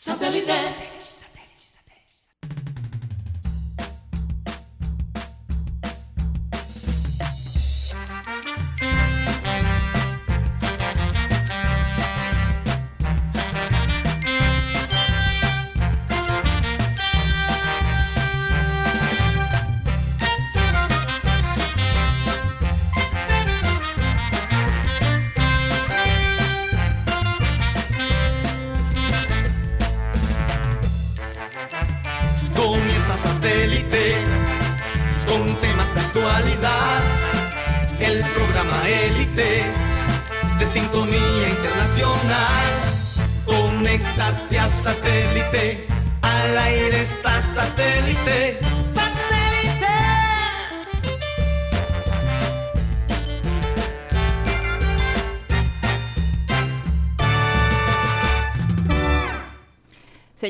Satellite.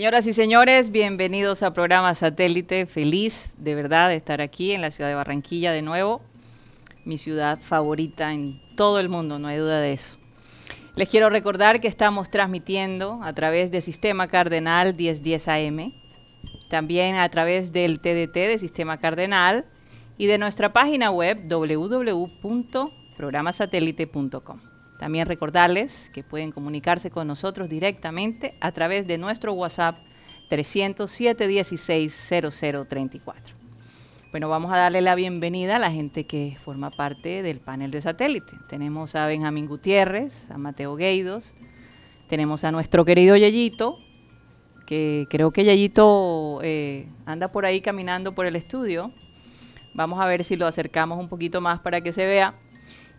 Señoras y señores, bienvenidos a programa Satélite. Feliz de verdad de estar aquí en la ciudad de Barranquilla de nuevo, mi ciudad favorita en todo el mundo, no hay duda de eso. Les quiero recordar que estamos transmitiendo a través del Sistema Cardenal 1010 AM, también a través del TDT de Sistema Cardenal y de nuestra página web www.programasatélite.com. También recordarles que pueden comunicarse con nosotros directamente a través de nuestro WhatsApp 307 16 0034. Bueno, vamos a darle la bienvenida a la gente que forma parte del panel de satélite. Tenemos a Benjamín Gutiérrez, a Mateo Gueidos, tenemos a nuestro querido Yayito, que creo que Yayito eh, anda por ahí caminando por el estudio. Vamos a ver si lo acercamos un poquito más para que se vea.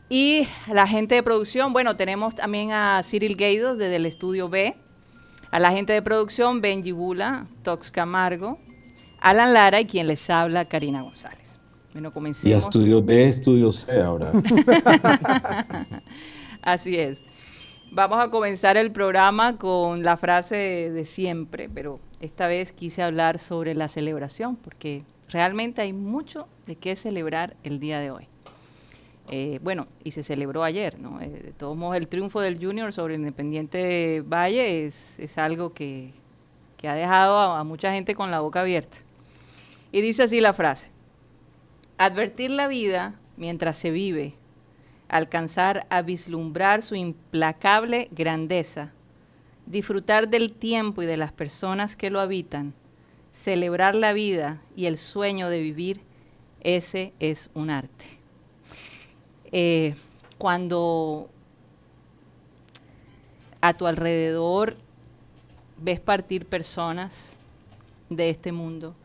Y la gente de producción, bueno, tenemos también a Cyril Gaidos desde el estudio B, a la gente de producción Benji Bula, Tox Camargo, Alan Lara y quien les habla, Karina González. Bueno, comencemos. Y a estudio B, estudio C ahora. Así es. Vamos a comenzar el programa con la frase de siempre, pero esta vez quise hablar sobre la celebración, porque realmente hay mucho de qué celebrar el día de hoy. Eh, bueno, y se celebró ayer, ¿no? Eh, de todos el triunfo del Junior sobre Independiente Valle es, algo que, ha dejado a, mucha gente con la boca abierta. Y dice así la frase, advertir la vida mientras se vive, alcanzar a vislumbrar su implacable grandeza, disfrutar del tiempo y de las personas que lo habitan, celebrar la vida y el sueño de vivir, ese es un arte. Eh, cuando a tu alrededor ves partir personas de este mundo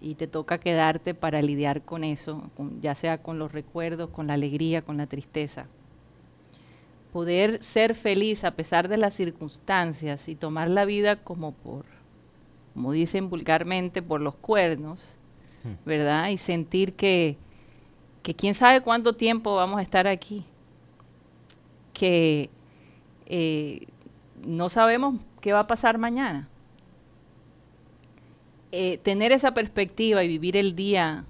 y te toca quedarte para lidiar con eso, ya sea con los recuerdos, con la alegría, con la tristeza. Poder ser feliz a pesar de las circunstancias y tomar la vida como por, como dicen vulgarmente, por los cuernos, hmm. ¿verdad? Y sentir que, que quién sabe cuánto tiempo vamos a estar aquí, que eh, no sabemos qué va a pasar mañana. Eh, tener esa perspectiva y vivir el día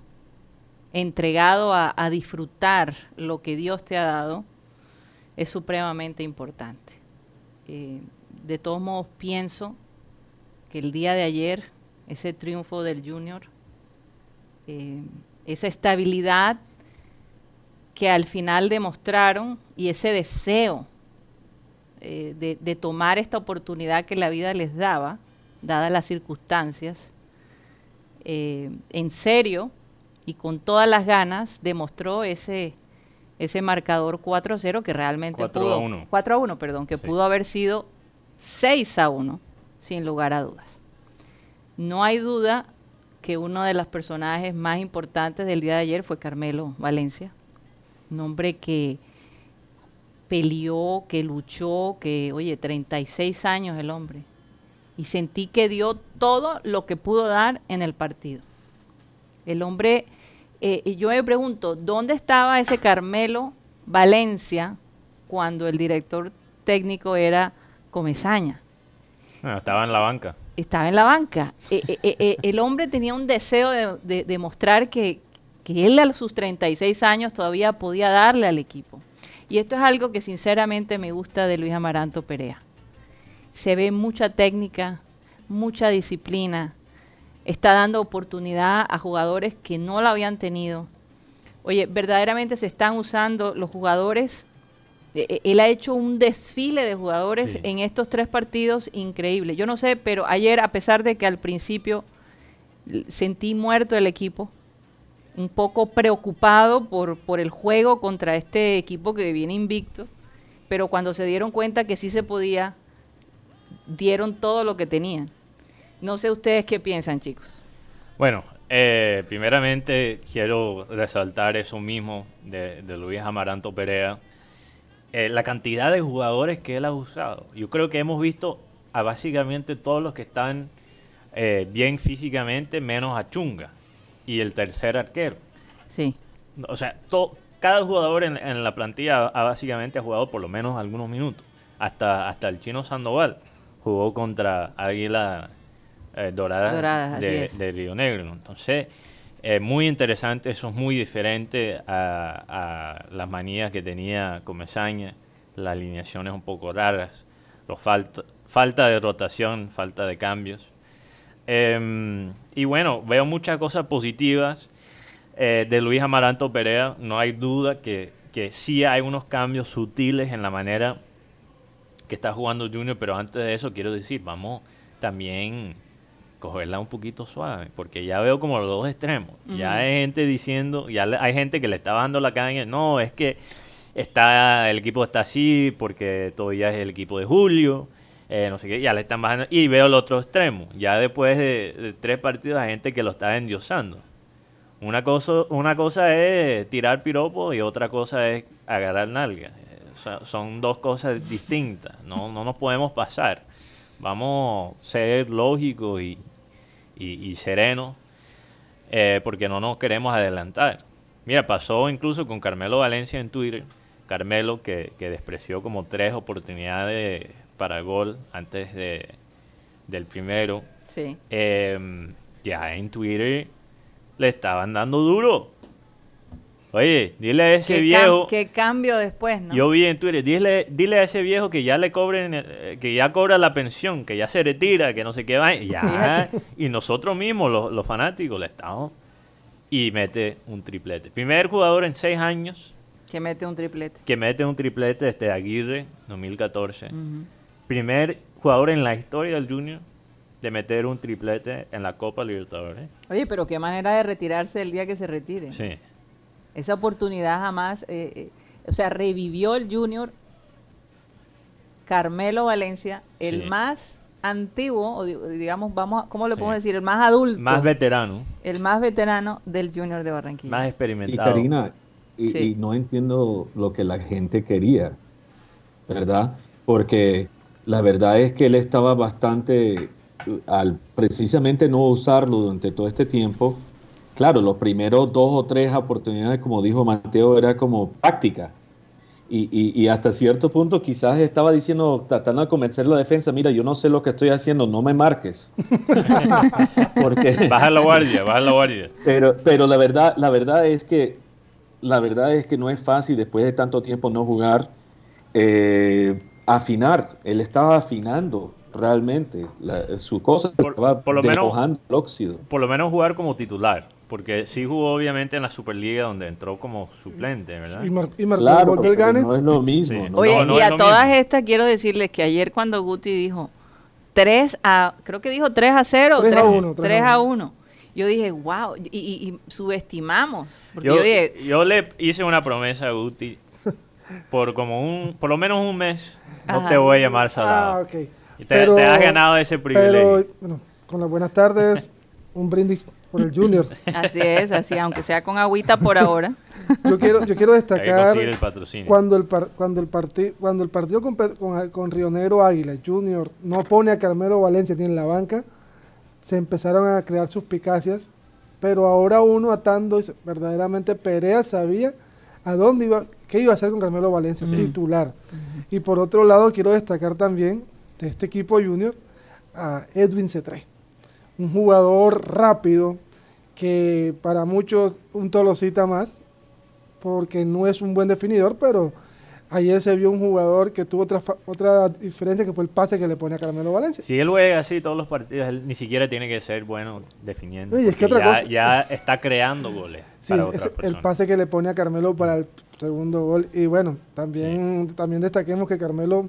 entregado a, disfrutar lo que Dios te ha dado es supremamente importante. Eh, de todos modos, pienso que el día de ayer, ese triunfo del Junior, esa estabilidad que al final demostraron y ese deseo eh, de, tomar esta oportunidad que la vida les daba, dadas las circunstancias, eh, en serio y con todas las ganas, demostró ese, ese marcador 4-0 que realmente 4 pudo... A 1. 4 a 1, perdón, que pudo haber sido 6 a 1, sin lugar a dudas. No hay duda que uno de los personajes más importantes del día de ayer fue Carmelo Valencia un hombre que peleó, que luchó, que, oye, 36 años el hombre. Y sentí que dio todo lo que pudo dar en el partido. El hombre, eh, y yo me pregunto, ¿dónde estaba ese Carmelo Valencia cuando el director técnico era Comezaña? estaba en la banca. Estaba en la banca. Eh, eh, el hombre tenía un deseo de, de, de mostrar que, que él a sus 36 años todavía podía darle al equipo. Y esto es algo que sinceramente me gusta de Luis Amaranto Perea. se ve mucha técnica, mucha disciplina, está dando oportunidad a jugadores que no la habían tenido. Oye, verdaderamente se están usando los jugadores. E, e, él ha hecho un desfile de jugadores en estos tres partidos increíble. Yo no sé, pero ayer, a pesar de que al principio sentí muerto el equipo, un poco preocupado por, por el juego contra este equipo que viene invicto, pero cuando se dieron cuenta que sí se podía, dieron todo lo que tenían. No sé ustedes qué piensan, chicos. Bueno, eh, primeramente quiero resaltar eso mismo de, Luis Amaranto Perea. Eh, la cantidad de jugadores que él ha usado. Yo creo que hemos visto a básicamente todos los que están eh, bien físicamente, menos a Chunga y el tercer arquero. Sí. O sea, cada jugador en, la plantilla ha, básicamente jugado por lo menos algunos minutos. Hasta, hasta el chino Sandoval jugó contra Águila eh, doradas, de, Río Negro. Entonces, es muy interesante, eso es muy diferente a, las manías que tenía Comesaña, las alineaciones un poco raras, los falta, falta de rotación, falta de cambios. Em, y bueno, veo muchas cosas positivas eh, de Luis Amaranto Perea. No hay duda que, que sí hay unos cambios sutiles en la manera que está jugando Junior, pero antes de eso quiero decir, vamos también cogerla un poquito suave, porque ya veo como los dos extremos. Ya hay gente diciendo, ya hay gente que le está dando la caña, no, es que está el equipo está así porque todavía es el equipo de Julio, eh, no sé qué, ya le están bajando. Y veo el otro extremo, ya después de, tres partidos hay gente que lo está endiosando. Una cosa, una cosa es tirar piropo y otra cosa es agarrar nalga. Eh, son dos cosas distintas, no, no nos podemos pasar. Vamos a ser lógicos y, y, sereno, eh, porque no nos queremos adelantar. Mira, pasó incluso con Carmelo Valencia en Twitter. Carmelo que, despreció como tres oportunidades para gol antes de, del primero. Sí. Em, ya en Twitter le estaban dando duro. Oye, dile a ese viejo. qué cambio después, ¿no? Yo vi en Twitter, dile, dile a ese viejo que ya le cobren, eh, que ya cobra la pensión, que ya se retira, que no sé qué va. Ya. y nosotros mismos, los, fanáticos, le estamos. Y mete un triplete. Primer jugador en seis años. Que mete un triplete. Que mete un triplete desde Aguirre, 2014. Primer jugador en la historia del Junior de meter un triplete en la Copa Libertadores. Oye, pero qué manera de retirarse el día que se retire. Sí. Esa oportunidad jamás, eh, eh, o sea, revivió el Junior Carmelo Valencia, el más antiguo, o digamos, vamos, ¿cómo le podemos decir? El más adulto. Más veterano. El más veterano del Junior de Barranquilla. Más experimentado. Y Karina, y, no entiendo lo que la gente quería, ¿verdad? Porque la verdad es que él estaba bastante, al precisamente no usarlo durante todo este tiempo, claro, los primeros dos o tres oportunidades, como dijo Mateo, era como práctica. Y, hasta cierto punto quizás estaba diciendo, tratando de convencer la defensa, mira, yo no sé lo que estoy haciendo, no me marques. Porque, baja la guardia, baja la guardia. Pero, pero la verdad, la verdad es que la verdad es que no es fácil después de tanto tiempo no jugar, eh, afinar. Él estaba afinando realmente su cosa, por, lo menos, el óxido. Por lo menos jugar como titular. Porque sí jugó obviamente en la Superliga donde entró como suplente, ¿verdad? Y, mar y claro, el gane. No es lo mismo. Oye, y a todas estas quiero decirles que ayer cuando Guti dijo 3 a, creo que dijo 3 a 0. 3, a 1. 3, a 1. Yo dije, wow, y, y, subestimamos. Yo, yo, le hice una promesa a Guti por como un, por lo menos un mes, no te voy a llamar salado. Ah, ok. Y te, te has ganado ese privilegio. Pero, bueno, con las buenas tardes, un brindis por el Junior. Así es, así, aunque sea con agüita por ahora. Yo quiero, yo quiero destacar cuando el, cuando el, cuando el partido con, con, con, Río Negro Águila Junior no pone a Carmelo Valencia tiene la banca, se empezaron a crear suspicacias, pero ahora uno atando, verdaderamente Perea sabía a dónde iba, qué iba a hacer con Carmelo Valencia, titular. Y por otro lado quiero destacar también de este equipo Junior a Edwin Cetré un jugador rápido que para muchos un tolosita más, porque no es un buen definidor, pero Ayer se vio un jugador que tuvo otra, otra diferencia que fue el pase que le pone a Carmelo Valencia. Si él juega así todos los partidos, él ni siquiera tiene que ser bueno definiendo. es que otra ya, ya, está creando goles. Sí, es el pase que le pone a Carmelo para el segundo gol. Y bueno, también, también destaquemos que Carmelo,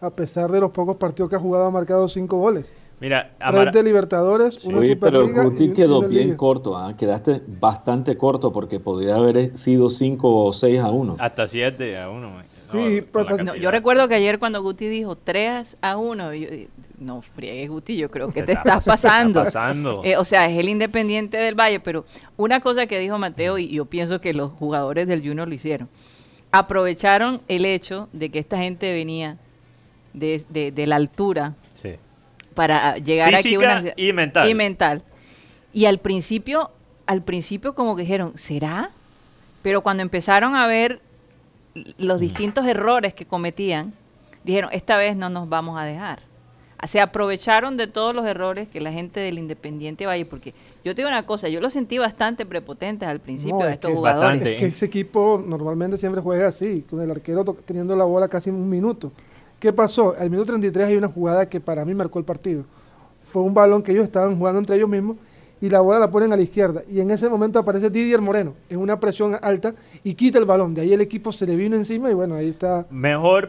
a pesar de los pocos partidos que ha jugado, ha marcado cinco goles. Mira, Tres de Libertadores, uno sí, pero Guti quedó bien corto, ¿ah? quedaste bastante corto porque podría haber sido 5 o 6 a 1. Hasta 7 a 1. Sí, pues, yo recuerdo que ayer cuando Guti dijo 3 a 1, yo, no friegues Guti, yo creo que te estás pasando. pasando. Eh, o sea, es el Independiente del Valle, pero una cosa que dijo Mateo, y yo pienso que los jugadores del Junior lo hicieron, aprovecharon el hecho de que esta gente venía de, de la altura para llegar aquí una y mental. Y mental. Y al principio, al principio como que dijeron, ¿será? Pero cuando empezaron a ver los mm. distintos errores que cometían, dijeron, esta vez no nos vamos a dejar. Se aprovecharon de todos los errores que la gente del Independiente Valle, porque yo te digo una cosa, yo lo sentí bastante prepotentes al principio de estos jugadores. Es que ese equipo normalmente siempre juega así, con el arquero teniendo la bola casi un minuto. ¿Qué pasó? Al minuto 33 hay una jugada que para mí marcó el partido. Fue un balón que ellos estaban jugando entre ellos mismos y la bola la ponen a la izquierda. Y en ese momento aparece Didier Moreno en una presión alta y quita el balón. De ahí el equipo se le vino encima y bueno, ahí está. Mejor,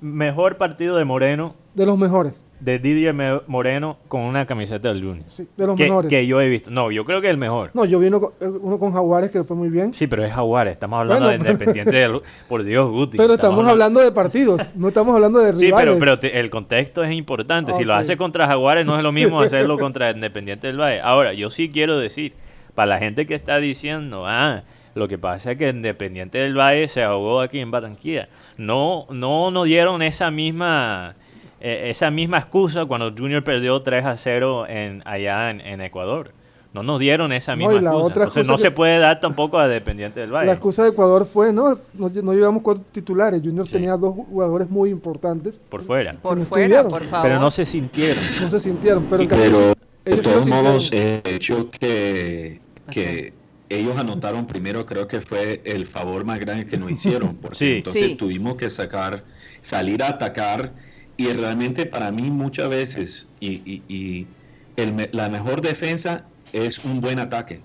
mejor partido de Moreno. De los mejores de Didier Moreno con una camiseta del Junior. Sí, de los que, mejores. Que yo he visto. No, yo creo que es el mejor. No, yo vi uno, con Jaguares que fue muy bien. Sí, pero es Jaguares. Estamos hablando de Independiente del, Por Dios, Guti. Pero estamos, hablando... de partidos. No estamos hablando de rivales. Sí, pero, pero el contexto es importante. Si lo hace contra Jaguares, no es lo mismo hacerlo contra Independiente del Valle. Ahora, yo sí quiero decir, para la gente que está diciendo, ah, lo que pasa es que Independiente del Valle se ahogó aquí en Barranquilla. No, no nos dieron esa misma eh, esa misma excusa cuando Junior perdió 3 a 0 en, allá en, Ecuador. No nos dieron esa misma excusa. no se puede dar tampoco a Dependiente del Valle. La excusa de Ecuador fue, no, no, llevamos cuatro titulares. Junior tenía dos jugadores muy importantes. Por fuera. Por fuera, por favor. Pero no se sintieron. No se sintieron, pero, pero de todos modos, el hecho que, que ellos anotaron primero creo que fue el favor más grande que nos hicieron. Porque entonces tuvimos que sacar, salir a atacar y realmente para mí muchas veces y, la mejor defensa es un buen ataque.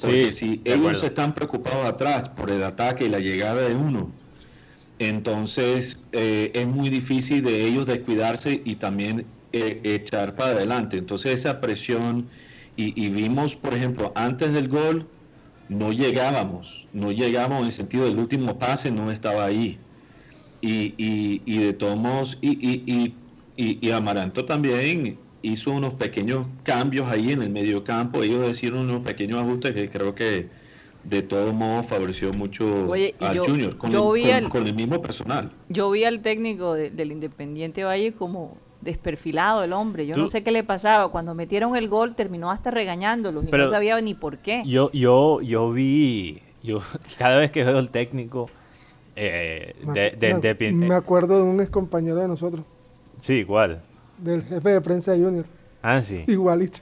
Porque si ellos están preocupados atrás por el ataque y la llegada de uno, entonces eh, es muy difícil de ellos descuidarse y también eh, echar para adelante. Entonces esa presión, y, y, vimos, por ejemplo, antes del gol, no llegábamos, no llegamos en el sentido del último pase, no estaba ahí y, y, de todos y, y, Amaranto también hizo unos pequeños cambios ahí en el medio campo, ellos hicieron unos pequeños ajustes que creo que de todos modos favoreció mucho al Junior, con, el, con, el, mismo personal. Yo vi al técnico del Independiente Valle como desperfilado el hombre. Yo no sé qué le pasaba. Cuando metieron el gol terminó hasta regañándolos y no sabía ni por qué. Yo, yo, yo vi, yo cada vez que veo al técnico eh, me, acuerdo de un ex compañero de nosotros. Sí, igual. Del jefe de prensa de Junior. Ah, sí. Igualito.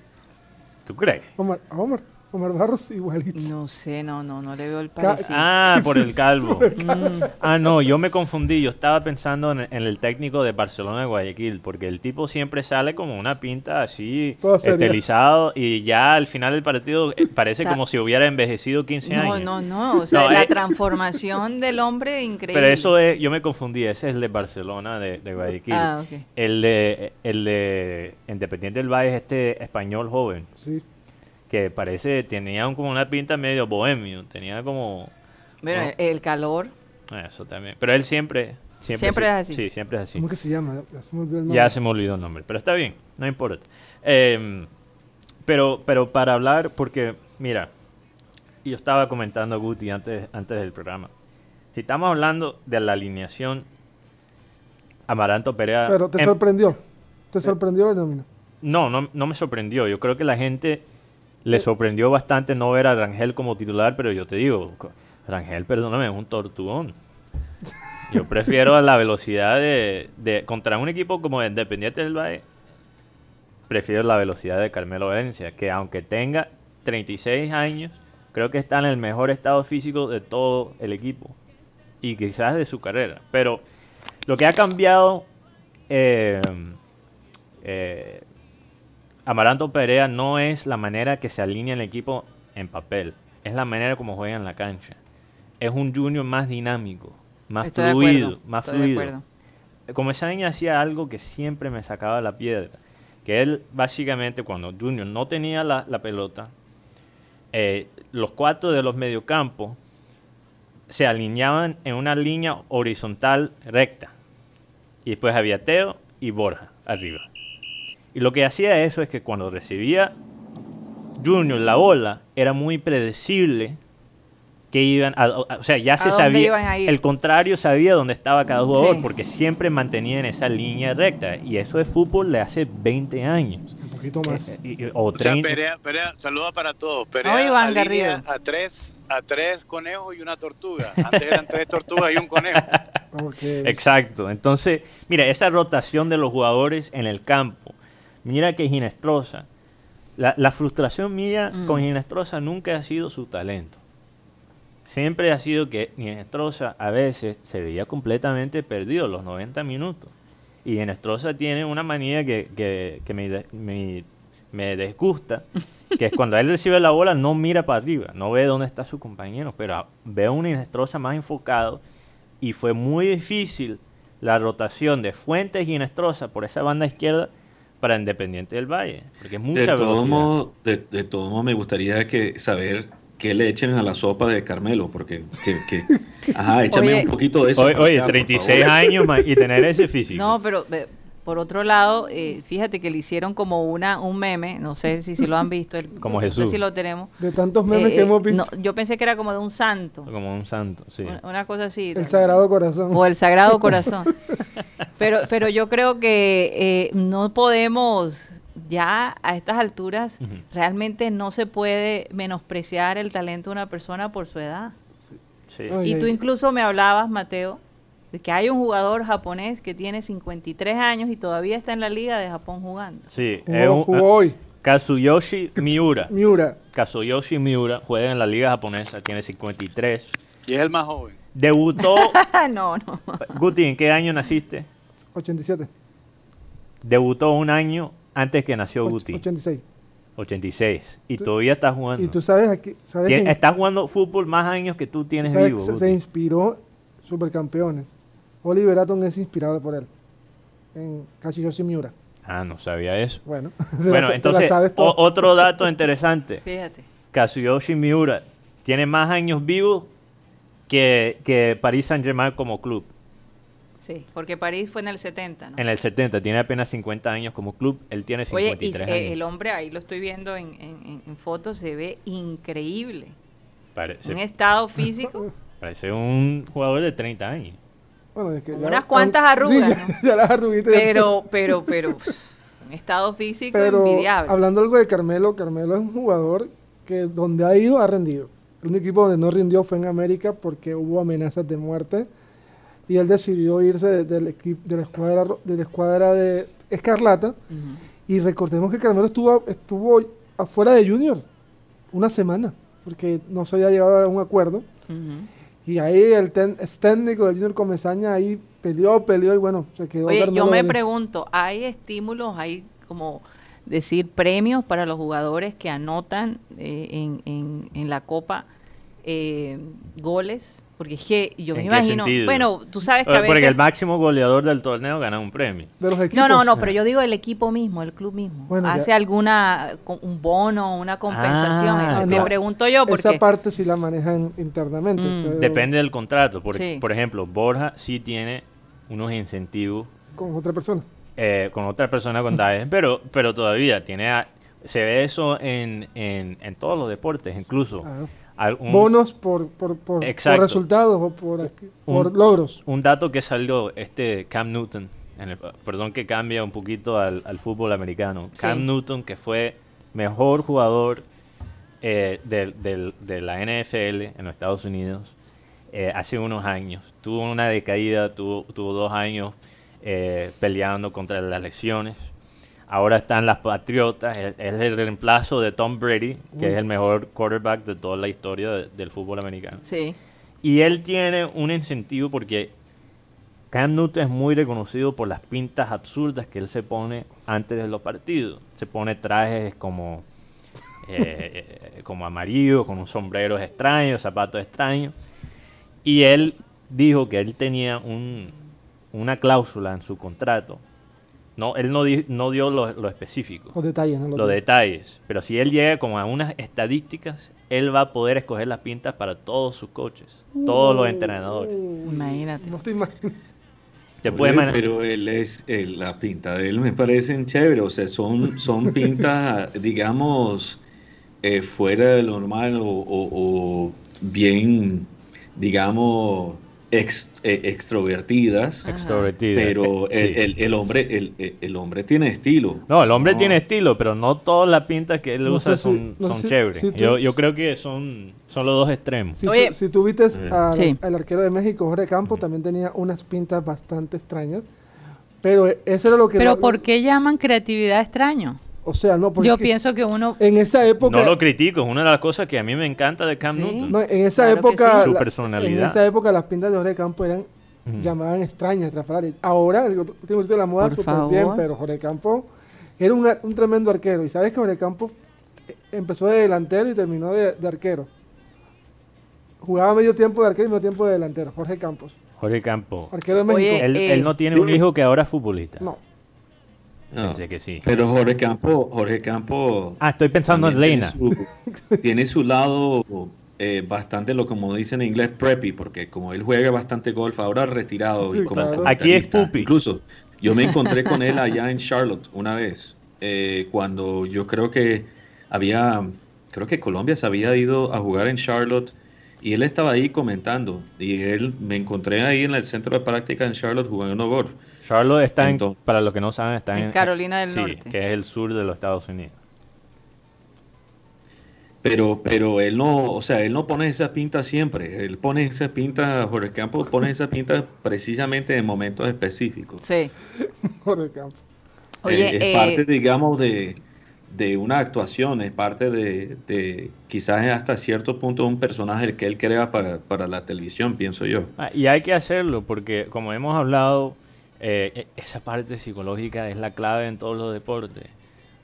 ¿Tú crees? Omar, Omar. Omar Barros igualito. No sé, no, no, no le veo el parecido. Ah, por el calvo. Mm. ah, no, yo me confundí. Yo estaba pensando en, el técnico de Barcelona de Guayaquil, porque el tipo siempre sale como una pinta así, estilizado, y ya al final del partido eh, parece como si hubiera envejecido 15 años. No, no, no. O sea, la eh, transformación del hombre increíble. Pero eso es, yo me confundí. Ese es el de Barcelona de, Guayaquil. Ah, ok. El de, el de Independiente del Valle es este español joven. Sí que parece, tenía como una pinta medio bohemio, tenía como... Bueno, el calor. Eso también. Pero él siempre... Siempre, es así. Sí, siempre es así. ¿Cómo que se llama? Ya se me olvidó el nombre. Ya se me olvidó el nombre, pero está bien, no importa. Em, pero, pero para hablar, porque, mira, yo estaba comentando a Guti antes, antes del programa. Si estamos hablando de la alineación, Amaranto Perea... Pero te sorprendió. ¿Te sorprendió la nómina? No, no, no me sorprendió. Yo creo que la gente le sorprendió bastante no ver a Rangel como titular, pero yo te digo, Rangel, perdóname, es un tortuón. Yo prefiero la velocidad de, de, Contra un equipo como Independiente del Valle, prefiero la velocidad de Carmelo Valencia, que aunque tenga 36 años, creo que está en el mejor estado físico de todo el equipo. y quizás de su carrera. Pero lo que ha cambiado eh, eh, Amaranto Perea no es la manera que se alinea el equipo en papel, es la manera como juega en la cancha. Es un junior más dinámico, más fluido, más fluido. Como Sainz hacía algo que siempre me sacaba la piedra, que él básicamente cuando Junior no tenía la, pelota, eh, los cuatro de los mediocampos se alineaban en una línea horizontal recta. Y después había Teo y Borja arriba. Y lo que hacía eso es que cuando recibía Junior la bola, era muy predecible que iban a, o sea, ya se sabía, el contrario sabía dónde estaba cada jugador porque siempre mantenían esa línea recta y eso es fútbol de hace 20 años. Un poquito más. Eh, o, sea, Perea, Perea, saluda para todos. Perea a tres, a tres conejos y una tortuga. Antes eran tres tortugas y un conejo. Exacto. Entonces, mira, esa rotación de los jugadores en el campo. Mira que Ginestrosa. La, la frustración mía mm. con Ginestrosa nunca ha sido su talento siempre ha sido que Ginestrosa a veces se veía completamente perdido los 90 minutos. Y Ginestrosa tiene una manía que, que, me, me, me, disgusta, que es cuando él recibe la bola no mira para arriba, no ve dónde está su compañero, pero ve a un Ginestrosa más enfocado y fue muy difícil la rotación de Fuentes y Ginestrosa por esa banda izquierda para Independiente del Valle, porque es mucha de todo modo, de, de todo modo me gustaría que saber que le echen a la sopa de Carmelo, porque que, ajá, échame un poquito de eso. Oye, 36 años y tener ese físico. No, pero por otro lado, eh, fíjate que le hicieron como una un meme, no sé si, si lo han visto, como Jesús. No sé si lo tenemos. De tantos memes que eh, hemos visto. yo pensé que era como de un santo. Como un santo, sí. Una, cosa así. El Sagrado Corazón. O el Sagrado Corazón. pero, pero yo creo que eh, no podemos ya a estas alturas realmente no se puede menospreciar el talento de una persona por su edad. Y tú incluso me hablabas, Mateo, que hay un jugador japonés que tiene 53 años y todavía está en la liga de Japón jugando. Sí, jugó, hoy. Kazuyoshi Miura. Miura. Kazuyoshi Miura juega en la liga japonesa, tiene 53. Y es el más joven. Debutó. no, no. Guti, ¿en qué año naciste? 87. Debutó un año antes que nació Guti. 86. 86. Y todavía está jugando. Y tú sabes aquí. Sabes está jugando fútbol más años que tú tienes vivo. Se, se, inspiró Supercampeones. Oliver Atom es inspirado por él. En Kashiyoshi Miura. Ah, no sabía eso. Bueno, bueno entonces, otro dato interesante. Fíjate. Kazuyoshi Miura tiene más años vivos que, que Paris Saint-Germain como club. Sí, porque París fue en el 70, ¿no? En el 70, tiene apenas 50 años como club, él tiene 53 Oye, y eh, el hombre, ahí lo estoy viendo en, fotos, se ve increíble. Parece, un estado físico. Parece un jugador de 30 años. Bueno, es que Unas cuantas arrugas, ya, las arruguitas. Pero, pero, pero, un estado físico pero, envidiable. Hablando algo de Carmelo, Carmelo es un jugador que donde ha ido ha rendido. El único equipo donde no rindió fue en América porque hubo amenazas de muerte y él decidió irse del equipo de la escuadra de la escuadra de Escarlata y recordemos que Carmelo estuvo estuvo afuera de Junior una semana porque no se había llegado a un acuerdo y ahí el técnico del Junior Comesaña ahí peleó peleó y bueno se quedó Oye, yo me pregunto hay estímulos hay como decir premios para los jugadores que anotan eh, en, en, en la copa eh, goles porque es que yo me imagino, bueno, tú sabes que a veces... Porque el máximo goleador del torneo gana un premio. no, no, no, pero yo digo el equipo mismo, el club mismo. ¿Hace alguna, un bono, una compensación? Ah, me pregunto yo porque... Esa parte sí la manejan internamente. Mm. Depende del contrato. Por, por ejemplo, Borja sí tiene unos incentivos... Con otra persona. Eh, con otra persona con DAE, pero, pero todavía tiene... se ve eso en, en, en todos los deportes, incluso bonos por, por, por, resultados o por, por logros. Un dato que salió este Cam Newton, perdón que cambia un poquito al, fútbol americano. Cam Newton, que fue mejor jugador eh, de, la NFL en los Estados Unidos eh, hace unos años. Tuvo una decaída, tuvo, tuvo dos años eh, peleando contra las lesiones Ahora están las Patriotas, es, el reemplazo de Tom Brady, que es el mejor quarterback de toda la historia del fútbol americano. Sí. Y él tiene un incentivo porque Cam Newton es muy reconocido por las pintas absurdas que él se pone antes de los partidos. Se pone trajes como, eh, como amarillo, con un sombrero extraño, zapatos extraños. Y él dijo que él tenía una cláusula en su contrato no, él no, no dio lo, específico. Los detalles, ¿no? Los, detalles. Pero si él llega como a unas estadísticas, él va a poder escoger las pintas para todos sus coches, todos los entrenadores. Imagínate. No estoy imaginando. pero él es, la pinta de él me parecen chévere, o sea, son, son pintas, digamos, eh, fuera de lo normal o bien, digamos, ex, eh, extrovertidas, pero el, hombre el, hombre tiene estilo. No, el hombre tiene estilo, pero no todas las pintas que él usa son, chéveres. yo, yo, creo que son, son los dos extremos. Si, Oye, tú, si tú viste al, arquero de México, Jorge Campos, también tenía unas pintas bastante extrañas, pero eso era lo que... Pero ¿por qué llaman creatividad extraño? O sea, no, porque Yo pienso que uno... En esa época... No lo critico, es una de las cosas que a mí me encanta de Cam Newton. No, en esa época... Su personalidad. En esa época las pintas de Jorge Campo eran llamadas extrañas, Ahora, el último de la moda, súper bien, pero Jorge Campo era un, un, tremendo arquero. Y sabes que Jorge Campo empezó de delantero y terminó de, arquero. Jugaba medio tiempo de arquero y medio tiempo de delantero. Jorge Campos. Jorge Campos. Arquero de México. él, él, no tiene un hijo que ahora es futbolista. No. Pensé que sí. Pero Jorge Campo, Jorge Campo. Ah, estoy pensando en Leina. Tiene su, lado eh, bastante, lo como dicen en inglés, preppy, porque como él juega bastante golf, ahora retirado. y como Aquí es pupi. Incluso yo me encontré con él allá en Charlotte una vez, eh, cuando yo creo que había, creo que Colombia se había ido a jugar en Charlotte y él estaba ahí comentando. Y él me encontré ahí en el centro de práctica en Charlotte jugando golf. Charlotte está en, para los que no saben, está en, Carolina del Norte. que es el sur de los Estados Unidos. Pero, pero él no, o sea, él no pone esa pinta siempre. Él pone esa pinta, Jorge Campos pone esa pinta precisamente en momentos específicos. Sí. Jorge Campos. Oye, es, parte, eh, digamos, de, de, una actuación, es parte de, de, quizás hasta cierto punto un personaje que él crea para, para la televisión, pienso yo. Ah, y hay que hacerlo porque, como hemos hablado, eh, e, esa parte psicológica es la clave en todos los deportes.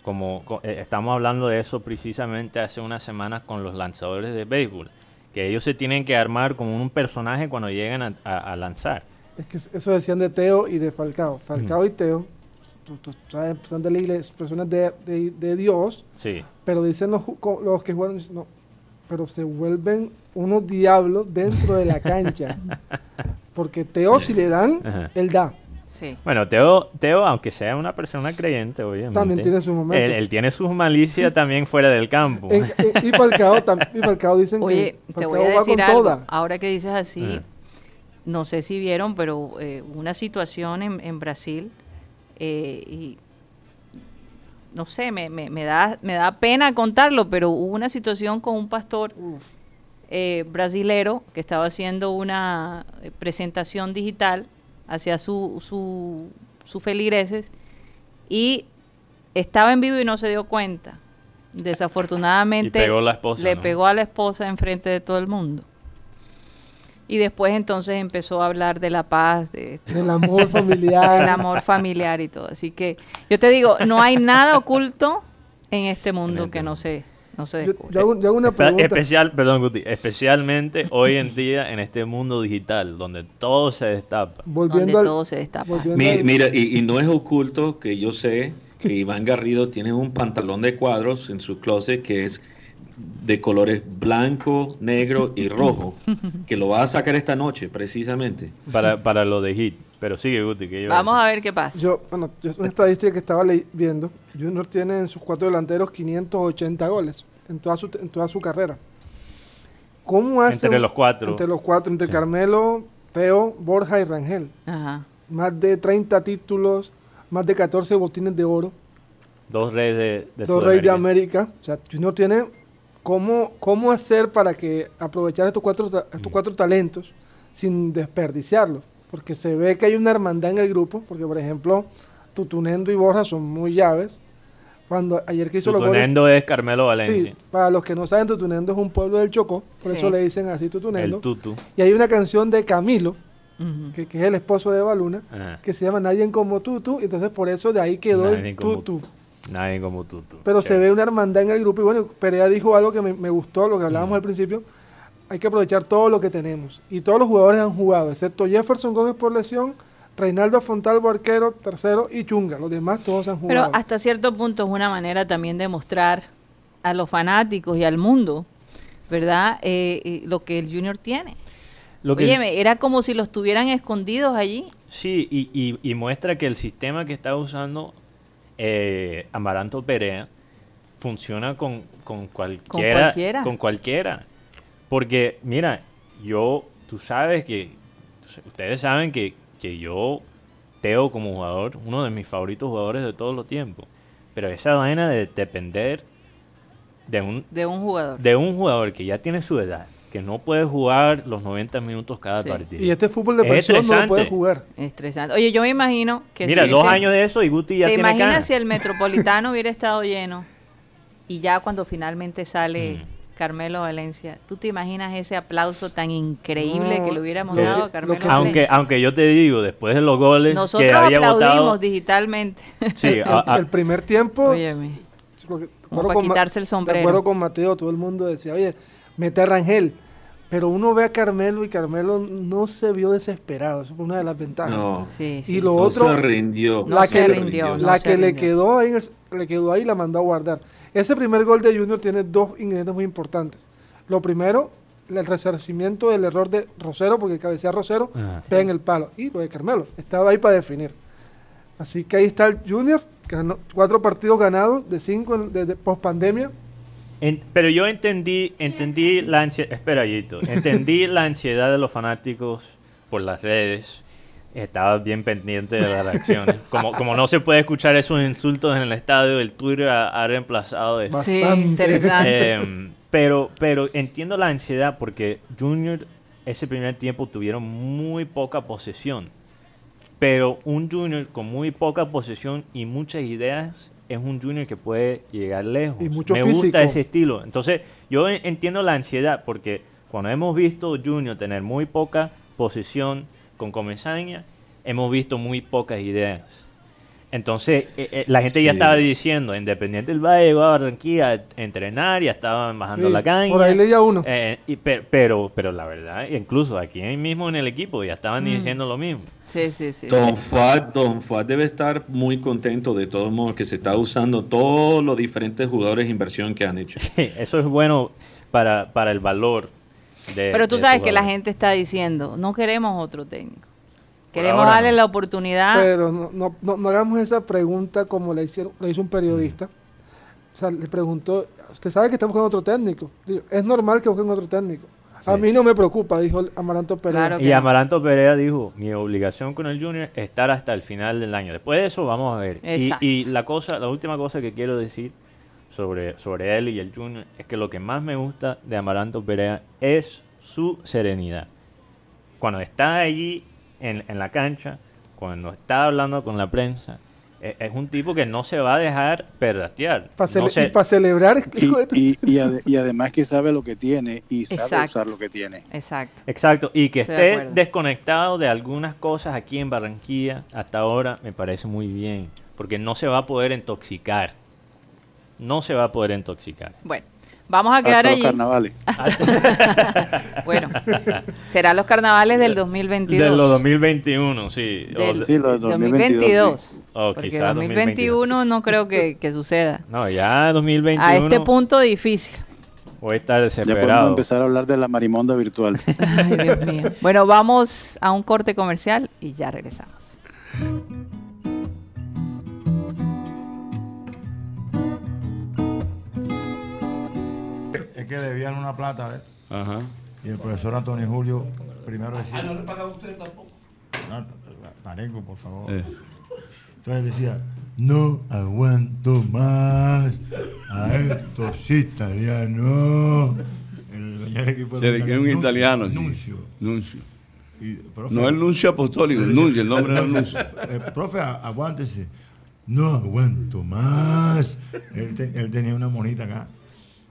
Como eh, estamos hablando de eso precisamente hace unas semanas con los lanzadores de béisbol, que ellos se tienen que armar como un personaje cuando llegan a, lanzar. Es que eso decían de Teo y de Falcao. Falcao y Teo son de la iglesia, personas de, de, Dios, sí. pero dicen los, los que juegan, no, pero se vuelven unos diablos dentro de la cancha. Porque Teo si le dan, él da. Bueno, Teo, Teo, aunque sea una persona creyente, obviamente. También tiene sus momentos. Él, tiene sus malicias también fuera del campo. y, Falcao, dicen que te voy a decir algo. Ahora que dices así, no sé si vieron, pero eh, una situación en, Brasil eh, y no sé, me, me, da, me da pena contarlo, pero hubo una situación con un pastor eh, brasilero que estaba haciendo una presentación digital hacia su, su, sus feligreses y estaba en vivo y no se dio cuenta. Desafortunadamente le pegó a la esposa enfrente de todo el mundo. Y después entonces empezó a hablar de la paz, de, del amor familiar. del amor familiar y todo. Así que yo te digo, no hay nada oculto en este mundo que no se no sé. Yo, hago, una pregunta. Especial, perdón, Guti, especialmente hoy en día en este mundo digital donde todo se destapa. Volviendo donde todo se destapa. mira, y, no es oculto que yo sé que Iván Garrido tiene un pantalón de cuadros en su closet que es de colores blanco, negro y rojo, que lo va a sacar esta noche precisamente. Para, para lo de Hit. Pero sigue, Guti. Que Vamos a, ver qué pasa. Yo, bueno, yo, una estadística que estaba viendo, Junior tiene en sus cuatro delanteros 580 goles en toda su, en toda su carrera. ¿Cómo hace? Entre los cuatro. Entre los cuatro, entre Carmelo, Teo, Borja y Rangel. Ajá. Más de 30 títulos, más de 14 botines de oro. Dos reyes de, de Dos reyes de América. O sea, Junior tiene cómo, cómo hacer para que aprovechar estos cuatro, estos cuatro talentos sin desperdiciarlos porque se ve que hay una hermandad en el grupo, porque por ejemplo, Tutunendo y Borja son muy llaves, Cuando ayer que hizo Tutunendo es Carmelo Valencia. Sí, para los que no saben, Tutunendo es un pueblo del Chocó, por eso le dicen así Tutunendo. El tutu. Y hay una canción de Camilo, que, es el esposo de Baluna, que se llama Nadie como Tutu, entonces por eso de ahí quedó el Tutu. Nadie como Tutu. Pero se ve una hermandad en el grupo y bueno, Perea dijo algo que me, gustó, lo que hablábamos al principio, hay que aprovechar todo lo que tenemos. Y todos los jugadores han jugado, excepto Jefferson Gómez por lesión, Reinaldo Fontalvo, arquero, tercero, y Chunga. Los demás todos han jugado. Pero hasta cierto punto es una manera también de mostrar a los fanáticos y al mundo, ¿verdad? Eh, eh, lo que el Junior tiene. Lo que era como si los tuvieran escondidos allí. Sí, y, muestra que el sistema que está usando eh, Amaranto Perea funciona con, cualquiera, con cualquiera. Porque, mira, yo, tú sabes que, ustedes saben que que yo Teo como jugador, uno de mis favoritos jugadores de todos los tiempos. Pero esa vaina de depender de un, de un jugador. De un jugador que ya tiene su edad, que no puede jugar los 90 minutos cada partido. Y este fútbol de presión no puede jugar. Estresante. Oye, yo me imagino que... Mira, dos años de eso y Guti ya ¿Te tiene imaginas si el Metropolitano hubiera estado lleno y ya cuando finalmente sale... Mm. Carmelo Valencia. ¿Tú te imaginas ese aplauso tan increíble que le hubiéramos dado a Carmelo Valencia? Aunque, aunque yo te digo, después de los goles Nosotros que había aplaudimos digitalmente. Sí, el primer tiempo... Óyeme, como para quitarse el sombrero. De acuerdo con Mateo, todo el mundo decía, oye, mete a Rangel. Pero uno ve a Carmelo y Carmelo no se vio desesperado. Eso fue una de las ventajas. No, sí, y lo otro, se rindió. La que, rindió, la que le quedó ahí, le quedó ahí la mandó a guardar. Ese primer gol de Junior tiene dos ingredientes muy importantes. Lo primero, el resarcimiento del error de Rosero, porque cabecea Rosero, ah, pega en el palo. Y lo de Carmelo, estaba ahí para definir. Así que ahí está el Junior, ganó cuatro partidos ganados de cinco de, post pandemia. pero yo entendí, entendí la ansiedad, espera, entendí la ansiedad de los fanáticos por las redes estaba bien pendiente de las reacciones. Como, como no se puede escuchar esos insultos en el estadio, el Twitter ha, reemplazado eso. Sí, interesante. Em, pero, pero entiendo la ansiedad porque Junior ese primer tiempo tuvieron muy poca posesión. Pero un Junior con muy poca posesión y muchas ideas es un Junior que puede llegar lejos. Y mucho Me gusta ese estilo. Entonces, yo entiendo la ansiedad porque cuando hemos visto Junior tener muy poca posesión con Comesaña, hemos visto muy pocas ideas. Entonces, eh, eh, la gente ya estaba diciendo, Independiente del Valle va a Barranquilla a entrenar, ya estaban bajando la caña. Por ahí leía uno. Eh, y, pero, pero la verdad, incluso aquí mismo en el equipo ya estaban mm. diciendo lo mismo. Sí, sí, sí. Don Fuad, Don Fuad debe estar muy contento de todos modos que se está usando todos los diferentes jugadores de inversión que han hecho. eso es bueno para, para el valor pero tú sabes que la gente está diciendo, no queremos otro técnico. Queremos darle la oportunidad. Pero no, no, no, hagamos esa pregunta como le, hicieron, le hizo un periodista. O sea, le preguntó, ¿usted sabe que estamos buscando otro técnico? es normal que busquen otro técnico. A mí no me preocupa, dijo Amaranto Perea. y Amaranto Perea dijo, mi obligación con el Junior es estar hasta el final del año. Después de eso vamos a ver. Y, y, la cosa, la última cosa que quiero decir sobre, sobre él y el Junior es que lo que más me gusta de Amaranto Perea es su serenidad. Cuando está allí en, en la cancha, cuando está hablando con la prensa, e, es, un tipo que no se va a dejar perratear. Para celebrar. Y, y, además que sabe lo que tiene y sabe usar lo que tiene. Exacto. Exacto. Y que esté desconectado de algunas cosas aquí en Barranquilla hasta ahora me parece muy bien. Porque no se va a poder intoxicar no se va a poder intoxicar. Bueno, vamos a quedar allí. los carnavales. bueno, serán los carnavales del 2022. De los 2021, sí. Del, sí, los 2022. Oh, porque 2021 no creo que, suceda. No, ya 2021. A este punto difícil. Voy a estar desesperado. Ya podemos empezar a hablar de la marimonda virtual. Ay, Dios mío. Bueno, vamos a un corte comercial y ya regresamos. Que debían una plata. Ajá. Y el profesor Antonio Julio primero decía. Ah, ¿no le pagaba usted tampoco? No, por favor. Eh. Entonces decía, no aguanto más a estos italianos. El del equipo de que es un italiano. Nuncio. Nuncio. no es Nuncio Apostólico, el Nuncio, el nombre no es Nuncio. Eh, profe, aguántese. no aguanto más. Él, tenía una monita acá.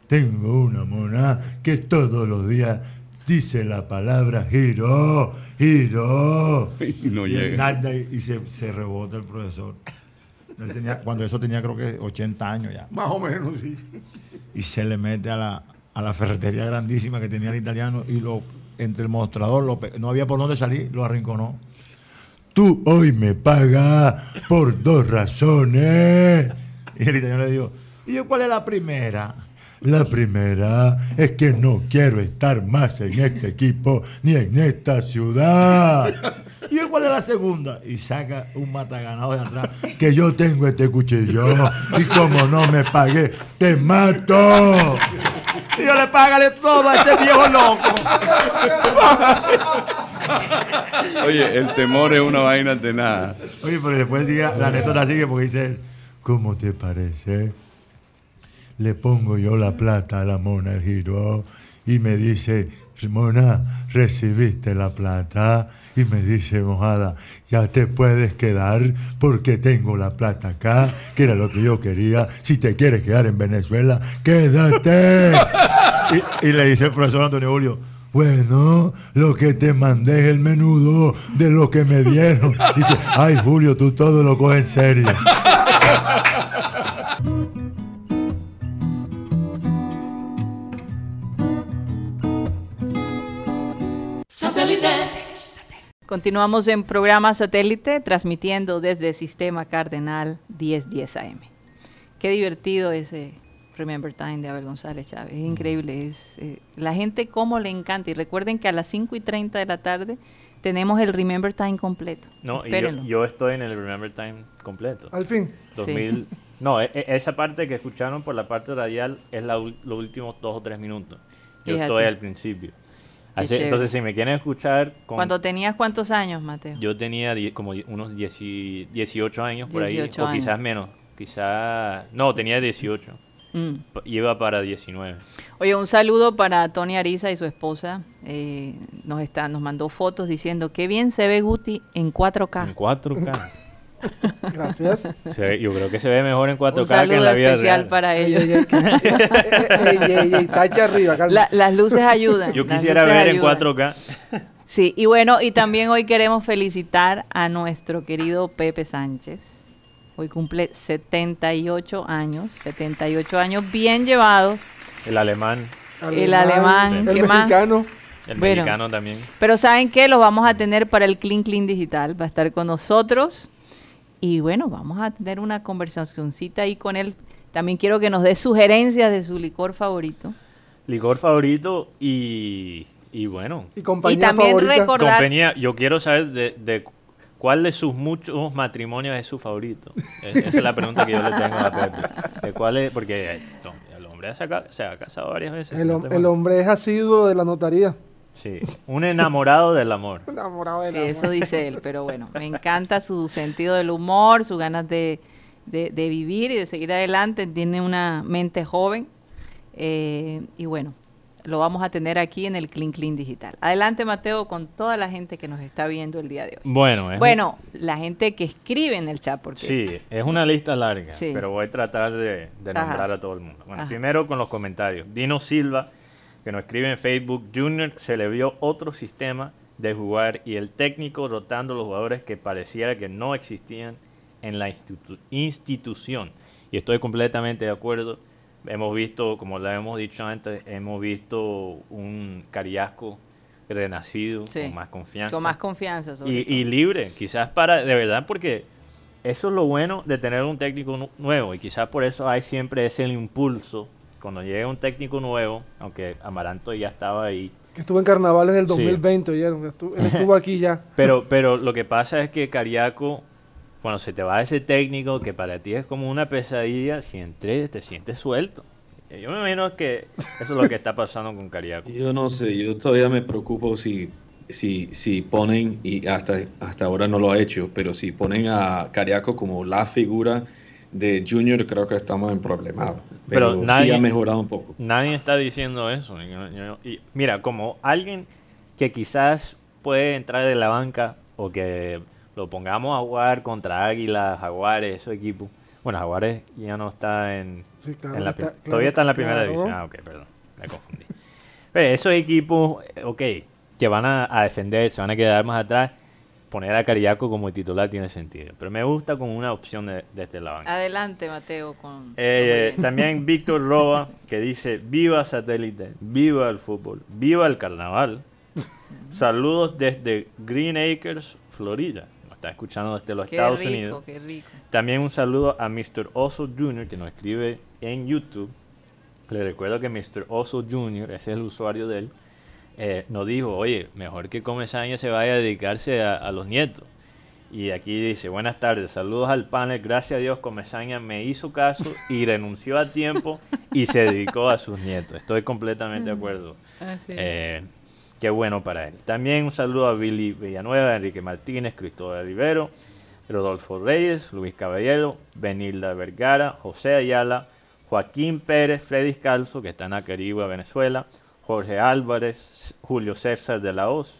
Tengo una mona que todos los días dice la palabra giro, giro. Y no llega. Y, se, rebota el profesor. cuando eso tenía creo que 80 años ya. Más o menos, sí. Y se le mete a la, a la ferretería grandísima que tenía el italiano y lo entre el mostrador, no había por dónde salir, lo arrinconó. Tú hoy me pagas por dos razones. Y el italiano le dijo, ¿y yo cuál es la primera? La primera es que no quiero estar más en este equipo ni en esta ciudad. ¿Y cuál es la segunda? Y saca un mataganado de atrás. Que yo tengo este cuchillo. Y como no me pagué, te mato. Y yo le págale todo a ese viejo loco. Oye, el temor es una vaina de nada. Oye, pero después la anécdota sigue porque dice ¿cómo te parece? Le pongo yo la plata a la mona el giro y me dice, Mona, recibiste la plata. Y me dice, mojada, ya te puedes quedar porque tengo la plata acá, que era lo que yo quería. Si te quieres quedar en Venezuela, quédate. y, le dice el profesor Antonio Julio, bueno, lo que te mandé es el menudo de lo que me dieron. Dice, ay Julio, tú todo lo coges en serio. Continuamos en programa satélite transmitiendo desde Sistema Cardenal 1010 AM. Qué divertido ese Remember Time de Abel González Chávez. Es increíble. Es, eh, la gente cómo le encanta. Y recuerden que a las 5 y 30 de la tarde tenemos el Remember Time completo. No, yo, estoy en el Remember Time completo. Al fin. 2000, No, e, e, esa parte que escucharon por la parte radial es los últimos dos o tres minutos. Yo estoy al principio entonces, si me quieren escuchar... ¿Cuando tenías cuántos años, Mateo? Yo tenía como unos 18 años por ahí, o quizás menos. Quizás... No, tenía 18. Mm. Iba para 19. Oye, un saludo para Tony Ariza y su esposa. Eh, nos, está, nos mandó fotos diciendo, qué bien se ve Guti en 4K. En 4K. Gracias. yo creo que se ve mejor en 4K que en la vida especial para ellos. arriba, las luces ayudan. Yo quisiera ver en 4K. Sí, y bueno, y también hoy queremos felicitar a nuestro querido Pepe Sánchez. Hoy cumple 78 años, 78 años bien llevados. El alemán. El alemán, el mexicano. El mexicano también. Pero ¿saben qué? Lo vamos a tener para el Clean Clean Digital. Va a estar con nosotros y bueno, vamos a tener una conversacióncita ahí con él. También quiero que nos dé sugerencias de su licor favorito. Licor favorito y, y bueno. Y compañía también recordar. Compañía, yo quiero saber de, cuál de sus muchos matrimonios es su favorito. esa es la pregunta que yo le tengo a Pepe. De cuál es, porque el hombre se ha, casado varias veces. El, el hombre es asiduo de la notaría. Sí, un enamorado del amor. enamorado del sí, eso dice él, pero bueno, me encanta su sentido del humor, sus ganas de, vivir y de seguir adelante, tiene una mente joven eh, y bueno, lo vamos a tener aquí en el Clean Clean Digital. Adelante Mateo con toda la gente que nos está viendo el día de hoy. Bueno, bueno la gente que escribe en el chat. Porque... Sí, es una lista larga, pero voy a tratar de, nombrar a todo el mundo. Bueno, primero con los comentarios. Dino Silva que nos escribe en Facebook, Junior se le vio otro sistema de jugar y el técnico rotando los jugadores que pareciera que no existían en la institución. Y estoy completamente de acuerdo. Hemos visto, como lo hemos dicho antes, hemos visto un Cariasco renacido, con más confianza. Con más confianza. y, y, libre, quizás para, de verdad, porque eso es lo bueno de tener un técnico nuevo y quizás por eso hay siempre ese impulso cuando llegue un técnico nuevo, aunque Amaranto ya estaba ahí. Que estuvo en carnavales del 2020, sí. estuvo, él estuvo aquí ya. Pero, pero lo que pasa es que Cariaco, cuando se te va ese técnico que para ti es como una pesadilla, si entres te sientes suelto. Yo me imagino que eso es lo que está pasando con Cariaco. Yo no sé, yo todavía me preocupo si, si, si ponen, y hasta, hasta ahora no lo ha hecho, pero si ponen a Cariaco como la figura de Junior creo que estamos en problemas. Pero, nadie, ha mejorado un poco. Nadie está diciendo eso. Y, mira, como alguien que quizás puede entrar de la banca o que lo pongamos a jugar contra Águilas, Jaguares, esos equipos. Bueno, Jaguares ya no está en, la Todavía está en la primera división. Ah, ok, perdón, me confundí. Pero esos equipos, ok, que van a, a defender, se van a quedar más atrás poner a Cariaco como titular tiene sentido. Pero me gusta con una opción de, este lado. Adelante, Mateo. Con, eh, también Víctor Roa, que dice, viva satélite, viva el fútbol, viva el carnaval. Saludos desde Green Acres, Florida. Nos está escuchando desde los Estados Unidos. Qué rico. También un saludo a Mr. Oso Jr., que nos escribe en YouTube. Le recuerdo que Mr. Oso Jr., ese es el usuario de él, eh, nos dijo, oye, mejor que Comesaña se vaya a dedicarse a, los nietos. Y aquí dice, buenas tardes, saludos al panel, gracias a Dios Comesaña me hizo caso y renunció a tiempo y se dedicó a sus nietos. Estoy completamente de acuerdo. Eh, qué bueno para él. También un saludo a Billy Villanueva, Enrique Martínez, Cristóbal Rivero, Rodolfo Reyes, Luis Caballero, Benilda Vergara, José Ayala, Joaquín Pérez, Freddy Calzo, que está en Acarigua, Venezuela, Jorge Álvarez, Julio César de la Hoz,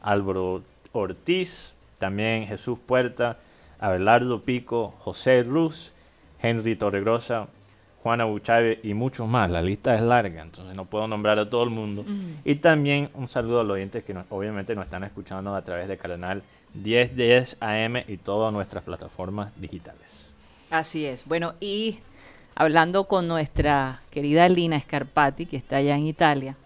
Álvaro Ortiz, también Jesús Puerta, Abelardo Pico, José Ruz, Henry Torregrosa, Juana Buchave y muchos más. La lista es larga, entonces no puedo nombrar a todo el mundo. Y también un saludo a los oyentes que obviamente nos están escuchando a través del canal 1010 AM y todas nuestras plataformas digitales. Así es. Bueno, y hablando con nuestra querida Lina Scarpati, que está allá en Italia,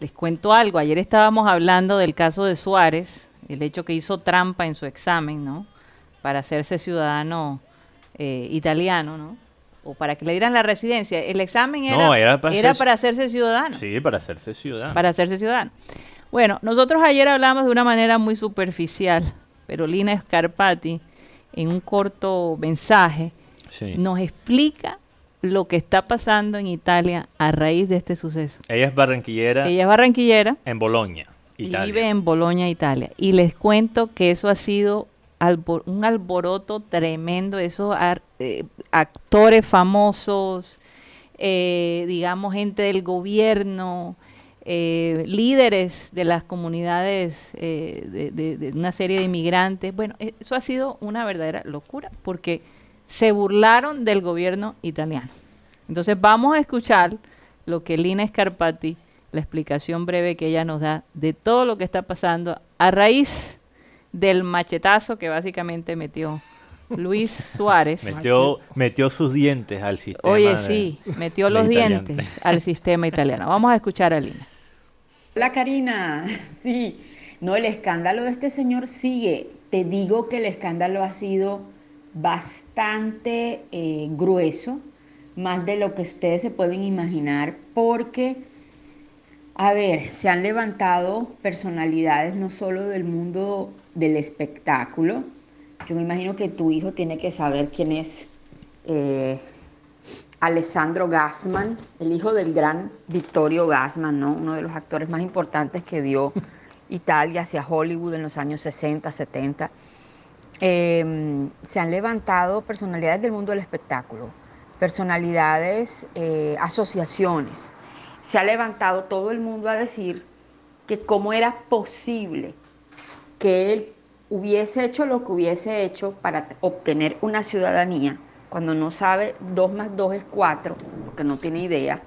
les cuento algo, ayer estábamos hablando del caso de Suárez, el hecho que hizo trampa en su examen, ¿no? Para hacerse ciudadano eh, italiano, ¿no? O para que le dieran la residencia. El examen era, era, para, hacerse ciudadano. Sí, para hacerse ciudadano. Para hacerse ciudadano. Bueno, nosotros ayer hablamos de una manera muy superficial, pero Lina Scarpati, en un corto mensaje, nos explica lo que está pasando en Italia a raíz de este suceso. Ella es barranquillera. Ella es barranquillera. En Boloña, Italia. vive en Boloña, Italia. Y les cuento que eso ha sido un alboroto tremendo. Esos eh, actores famosos, eh, digamos, gente del gobierno, eh, líderes de las comunidades, de, de una serie de inmigrantes. Bueno, eso ha sido una verdadera locura porque se burlaron del gobierno italiano. Entonces vamos a escuchar lo que Lina Scarpati, la explicación breve que ella nos da de todo lo que está pasando a raíz del machetazo que básicamente metió Luis Suárez. metió, metió sus dientes al sistema. Oye, sí, metió los dientes al sistema italiano. Vamos a escuchar a Lina. Hola Karina, sí, no, el escándalo de este señor sigue. Te digo que el escándalo ha sido bastante eh, grueso, más de lo que ustedes se pueden imaginar, porque, a ver, se han levantado personalidades no solo del mundo del espectáculo, yo me imagino que tu hijo tiene que saber quién es eh, Alessandro Gassman, el hijo del gran Vittorio Gassman, ¿no? uno de los actores más importantes que dio Italia hacia Hollywood en los años 60, 70 Em, se han levantado personalidades del mundo del espectáculo, personalidades, eh, asociaciones. Se ha levantado todo el mundo a decir que cómo era posible que él hubiese hecho lo que hubiese hecho para obtener una ciudadanía cuando no sabe 2 más 2 es 4, porque no tiene idea,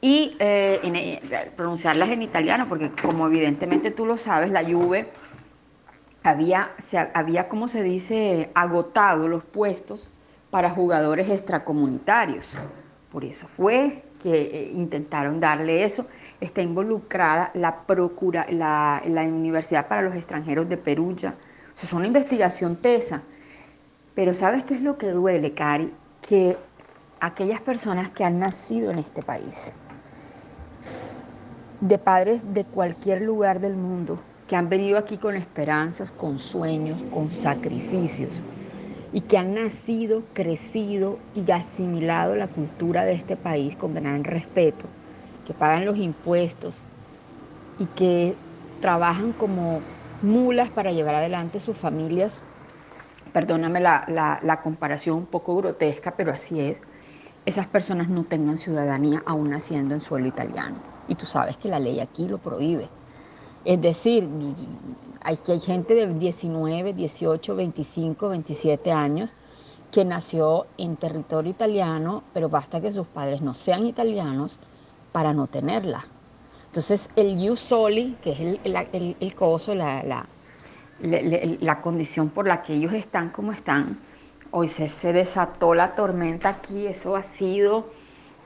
y eh, eh, pronunciarlas en italiano, porque como evidentemente tú lo sabes, la Juve había, se, había, como se dice, agotado los puestos para jugadores extracomunitarios. Por eso fue que eh, intentaron darle eso. Está involucrada la, procura, la, la Universidad para los Extranjeros de. O sea, es una investigación tesa. Pero ¿sabes qué es lo que duele, Cari? Que aquellas personas que han nacido en este país, de padres de cualquier lugar del mundo, que han venido aquí con esperanzas, con sueños, con sacrificios y que han nacido, crecido y asimilado la cultura de este país con gran respeto, que pagan los impuestos y que trabajan como mulas para llevar adelante sus familias. Perdóname la, comparación un poco grotesca, pero así es. Esas personas no tengan ciudadanía aún naciendo en suelo italiano. Y tú sabes que la ley aquí lo prohíbe. Es decir, hay, hay gente de 19, 18, 25, 27 años que nació en territorio italiano, pero basta que sus padres no sean italianos para no tenerla. Entonces, el ius soli, que es el, el, coso, la, la, la, condición por la que ellos están como están, hoy se, se desató la tormenta aquí, eso ha sido,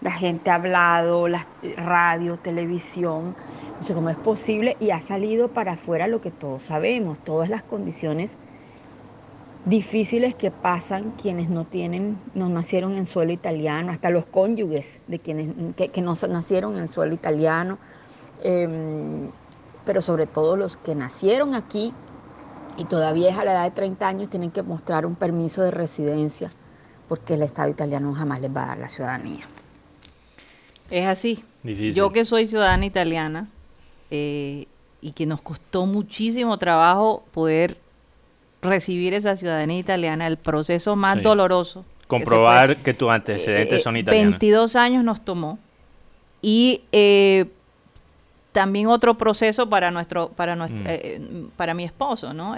la gente ha hablado, la radio, televisión, no sé cómo es posible, y ha salido para afuera lo que todos sabemos, todas las condiciones difíciles que pasan quienes no tienen, no nacieron en suelo italiano, hasta los cónyuges de quienes que, no nacieron en suelo italiano, em, pero sobre todo los que nacieron aquí y todavía es a la edad de 30 años tienen que mostrar un permiso de residencia porque el Estado italiano jamás les va a dar la ciudadanía. Es así. Yo que soy ciudadana italiana eh, y que nos costó muchísimo trabajo poder recibir esa ciudadanía italiana, el proceso más doloroso. Comprobar que, tus antecedentes eh, son italianos. 22 años nos tomó. Y eh, también otro proceso para nuestro, para nuestro, mm. eh, para mi esposo, ¿no?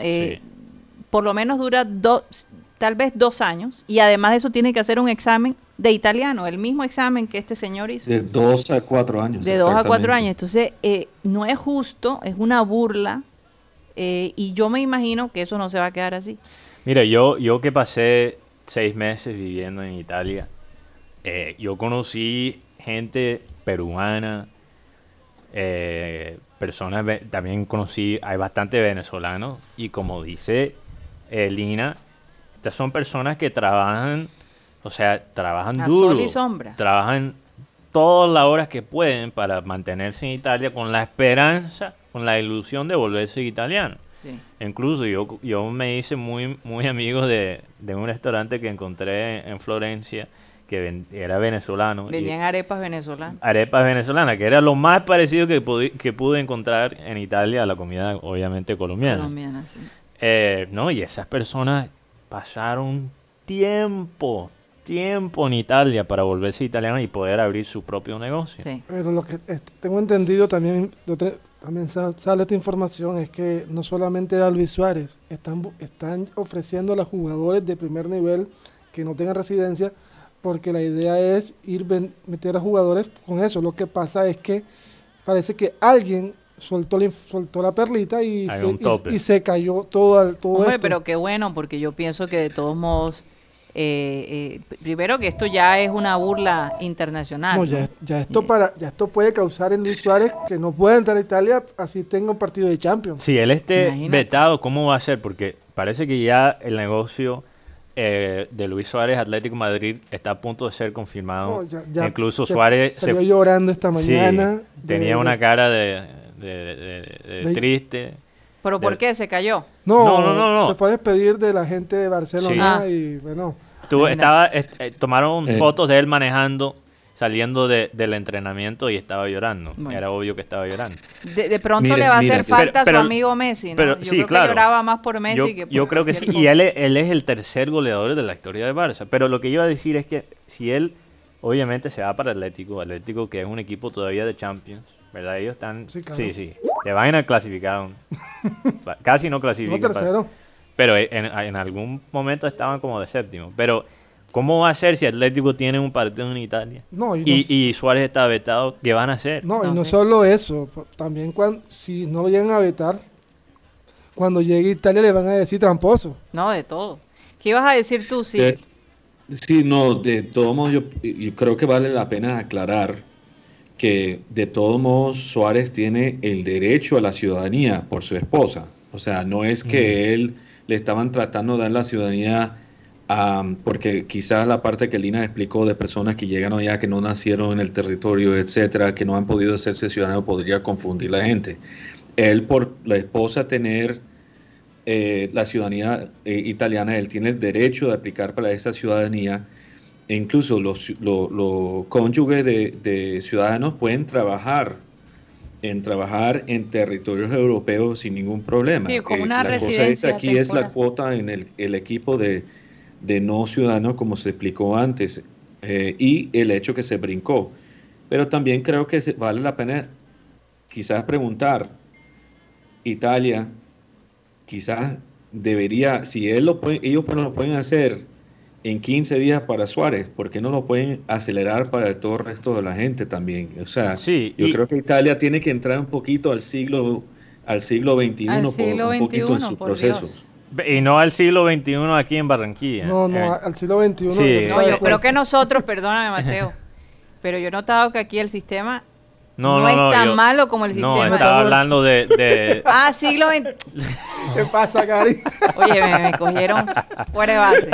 Por lo menos dura dos, tal vez dos años. Y además de eso tiene que hacer un examen de italiano, el mismo examen que este señor hizo. De dos a cuatro años. De dos a cuatro años. Entonces, no es justo, es una burla eh, y yo me imagino que eso no se va a quedar así. Mira, yo, yo que pasé seis meses viviendo en Italia, eh, yo conocí gente peruana, eh, personas, también conocí, hay bastante venezolanos, y como dice Lina, estas son personas que trabajan, o sea, trabajan duro. Sol y sombra. Trabajan todas las horas que pueden para mantenerse en Italia con la esperanza con la ilusión de volverse italiano. Incluso yo, yo me hice muy, muy amigo de, un restaurante que encontré en Florencia que era venezolano. Venían arepas venezolanas. Arepas venezolanas, que era lo más parecido que, pude, que pude encontrar en Italia a la comida, obviamente, colombiana. Colombiana, sí. Eh, no, y esas personas pasaron tiempo, tiempo en Italia para volverse italiano y poder abrir su propio negocio. Pero lo que tengo entendido también, también sale esta información, es que no solamente era Luis Suárez, están, están ofreciendo a los jugadores de primer nivel que no tengan residencia, porque la idea es ir meter a jugadores con eso. Lo que pasa es que parece que alguien soltó la, soltó la perlita y, se, y, se, cayó todo, todo Hombre, pero qué bueno, porque yo pienso que de todos modos eh, eh, primero que esto ya es una burla internacional. No, Ya, esto para, ya esto puede causar en Luis Suárez que no pueda entrar a Italia así tenga un partido de Champions. Si él esté vetado, ¿cómo va a ser? Porque parece que ya el negocio eh, de Luis Suárez Atlético Madrid está a punto de ser confirmado. Incluso Suárez salió llorando esta mañana. tenía una cara de, triste. ¿Pero por qué? ¿Se cayó? No, no, no, se fue a despedir de la gente de Barcelona y bueno. Estaba, eh, tomaron eh. fotos de él manejando, saliendo del entrenamiento y estaba llorando. Era obvio que estaba llorando. De, pronto le va a hacer falta a su amigo Messi, ¿no? yo creo que lloraba más por Messi yo, que por Yo creo que sí, y él, él es el tercer goleador de la historia de Barça. Pero lo que iba a decir es que si él, obviamente, se va para Atlético, Atlético que es un equipo todavía de Champions, ¿verdad? Ellos están... Sí, sí, sí. De vaina clasificaron. Casi no clasificaron. No tercero. Pero en, algún momento estaban como de séptimo. Pero, ¿cómo va a ser si Atlético tiene un partido en Italia? No, y, Suárez está vetado, ¿qué van a hacer? No, y no solo eso. También cuando, si no lo llegan a vetar, cuando llegue a Italia le van a decir tramposo. No, de todo. ¿Qué ibas a decir tú, sí? sí, no, de todo modo yo creo que vale la pena aclarar que de todos modos Suárez tiene el derecho a la ciudadanía por su esposa. O sea, no es que él le estaban tratando de dar la ciudadanía porque quizás la parte que Lina explicó de personas que llegan allá, que no nacieron en el territorio, etcétera, que no han podido hacerse ciudadanos, podría confundir la gente. Él, por la esposa tener eh, la ciudadanía eh, italiana, él tiene el derecho de aplicar para esa ciudadanía e incluso los, cónyuges de, ciudadanos pueden trabajar en trabajar en territorios europeos sin ningún problema. Sí, como eh, una la cosa es, aquí es la cuota en el, equipo de, no ciudadanos, como se explicó antes, eh, y el hecho que se brincó. Pero también creo que vale la pena quizás preguntar Italia quizás debería, si él lo ellos pues lo pueden hacer en 15 días para Suárez, ¿por qué no lo pueden acelerar para todo el resto de la gente también? O sea, sí, yo creo que Italia tiene que entrar un poquito al siglo al siglo XXI por, un poquito en su proceso. Y no al siglo XXI aquí en Barranquilla. No, no, eh, al siglo XXI. No, yo creo que nosotros, perdóname Mateo, pero yo he notado que aquí el sistema no, no, es tan malo como el sistema. No, estaba hablando de, Ah, siglo XX. ¿Qué pasa, Cari? Oye, me, cogieron fuera de base.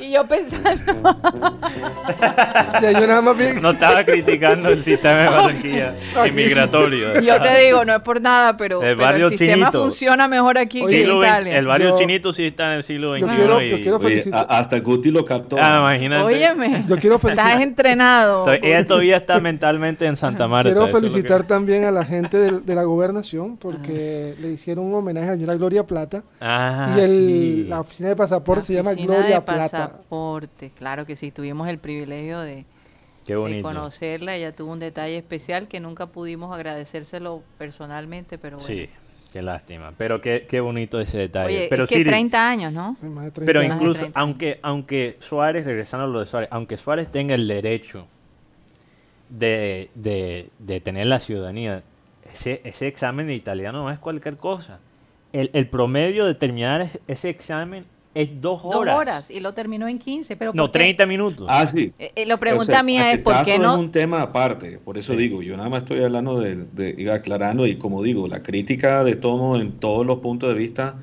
y yo pensando... ya yo nada más bien... No estaba criticando el sistema de Barranquilla inmigratorio. Yo te digo, no es por nada, pero el, sistema funciona mejor aquí que en Italia. el barrio chinito sí está en el siglo XXI. Yo quiero, yo quiero felicitar. hasta Guti lo captó. Ah, imagínate. Óyeme, yo quiero felicitar. estás entrenado. Ella todavía está mentalmente en Santa Marta. Quiero felicitar también a la gente de, la gobernación porque le hicieron un homenaje a la señora Gloria Plata. Ah, y la oficina de pasaporte se llama Gloria de Plata. Pasaporte, claro que sí, tuvimos el privilegio de, de conocerla. Ella tuvo un detalle especial que nunca pudimos agradecérselo personalmente, pero bueno. Sí. Qué lástima, pero qué, qué bonito ese detalle. pero es que 30 años, ¿no? pero incluso, aunque, aunque Suárez, regresando a lo de Suárez, aunque Suárez tenga el derecho de, de, tener la ciudadanía, ese, ese, examen de italiano no es cualquier cosa. El, el promedio de terminar ese examen es dos horas. Dos horas y lo terminó en 15. Pero no, 30 minutos. Ah, sí. Eh, eh, lo pregunta mía es por qué no. es un tema aparte, por eso digo, yo nada más estoy hablando de, de, aclarando y como digo, la crítica de todo en todos los puntos de vista,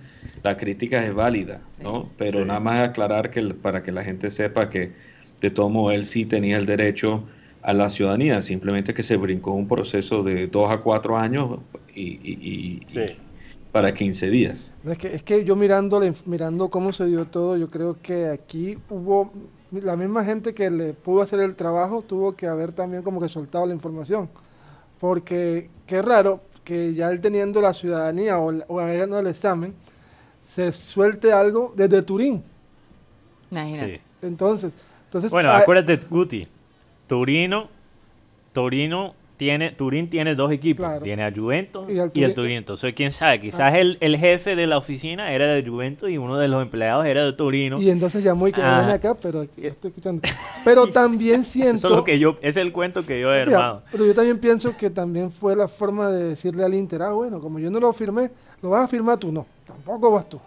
la crítica es válida, ¿no? Pero nada más aclarar que para que la gente sepa que de todo modo él sí tenía el derecho a la ciudadanía, simplemente que se brincó un proceso de dos a cuatro años y, para 15 días. Es que, es que yo mirando, mirando cómo se dio todo, yo creo que aquí hubo la misma gente que le pudo hacer el trabajo, tuvo que haber también como que soltado la información. Porque qué raro que ya él teniendo la ciudadanía o, o habiendo el examen, se suelte algo desde Turín. Imagínate. Entonces, entonces... Bueno, acuérdate, Guti, Turino, Torino tiene, Turín tiene dos equipos, tiene a Juventus y, el Turino. Entonces, quién sabe, quizás ah. el, el, jefe de la oficina era de Juventus y uno de los empleados era de Turino. Y entonces llamó y que ah. acá, pero estoy escuchando. Pero también siento... Eso es, que yo, es el cuento que yo he armado. Pero yo también pienso que también fue la forma de decirle al Inter, ah, bueno, como yo no lo firmé, lo vas a firmar tú, no, tampoco vas tú.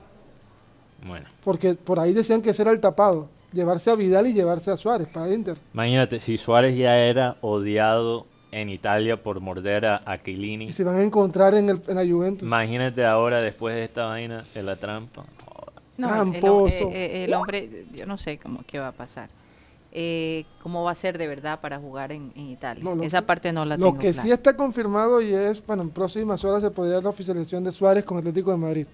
Bueno. Porque por ahí decían que ese era el tapado llevarse a Vidal y llevarse a Suárez para Inter. Imagínate, si Suárez ya era odiado en Italia por morder a, a Y se van a encontrar en, el, en la Juventus. Imagínate ahora, después de esta vaina, de la trampa. Tramposo. Eh, el, hombre, yo no sé cómo qué va a pasar. Eh, cómo va a ser de verdad para jugar en, Italia. Esa parte no la lo tengo Lo que sí está confirmado y es, bueno, en próximas horas se podría la oficialización de Suárez con Atlético de Madrid.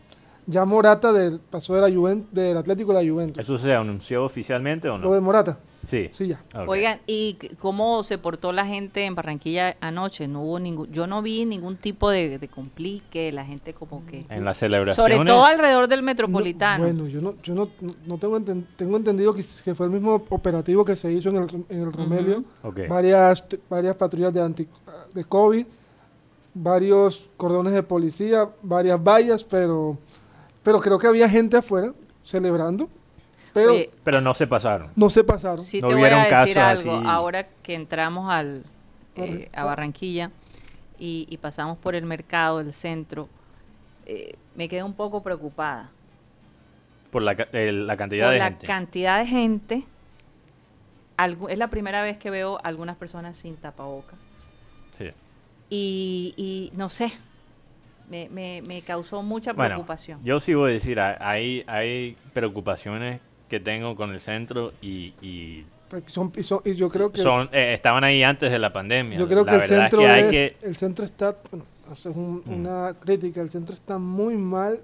Ya Morata del, pasó de la Juventus, del Atlético a la Juventus. ¿Eso se anunció oficialmente o no? Lo de Morata. Sí. Sí, ya. Oigan, ¿y cómo se portó la gente en Barranquilla anoche? No hubo ningún, yo no vi ningún tipo de, complique, la gente como que... En la celebración. Sobre todo alrededor del Metropolitano. bueno, yo no, yo no, no tengo, tengo entendido que, que, fue el mismo operativo que se hizo en el, en el Romelio. Varias, varias patrullas de, anti, de COVID, varios cordones de policía, varias vallas, pero pero creo que había gente afuera celebrando. Pero, pero no se pasaron. No se pasaron. Sí, no te voy a decir algo. Ahora que entramos al, eh, a Barranquilla y, pasamos por el mercado, el centro, eh, me quedé un poco preocupada. Por la, la cantidad de gente. la cantidad de gente. es la primera vez que veo algunas personas sin tapaboca. Sí. Y, y no sé, me, me, me causó mucha preocupación. yo sí voy a decir, hay, hay preocupaciones que tengo con el centro y, y son, y yo creo que son eh, estaban ahí antes de la pandemia. Yo creo que el centro el centro está bueno, es mm. una crítica, el centro está muy mal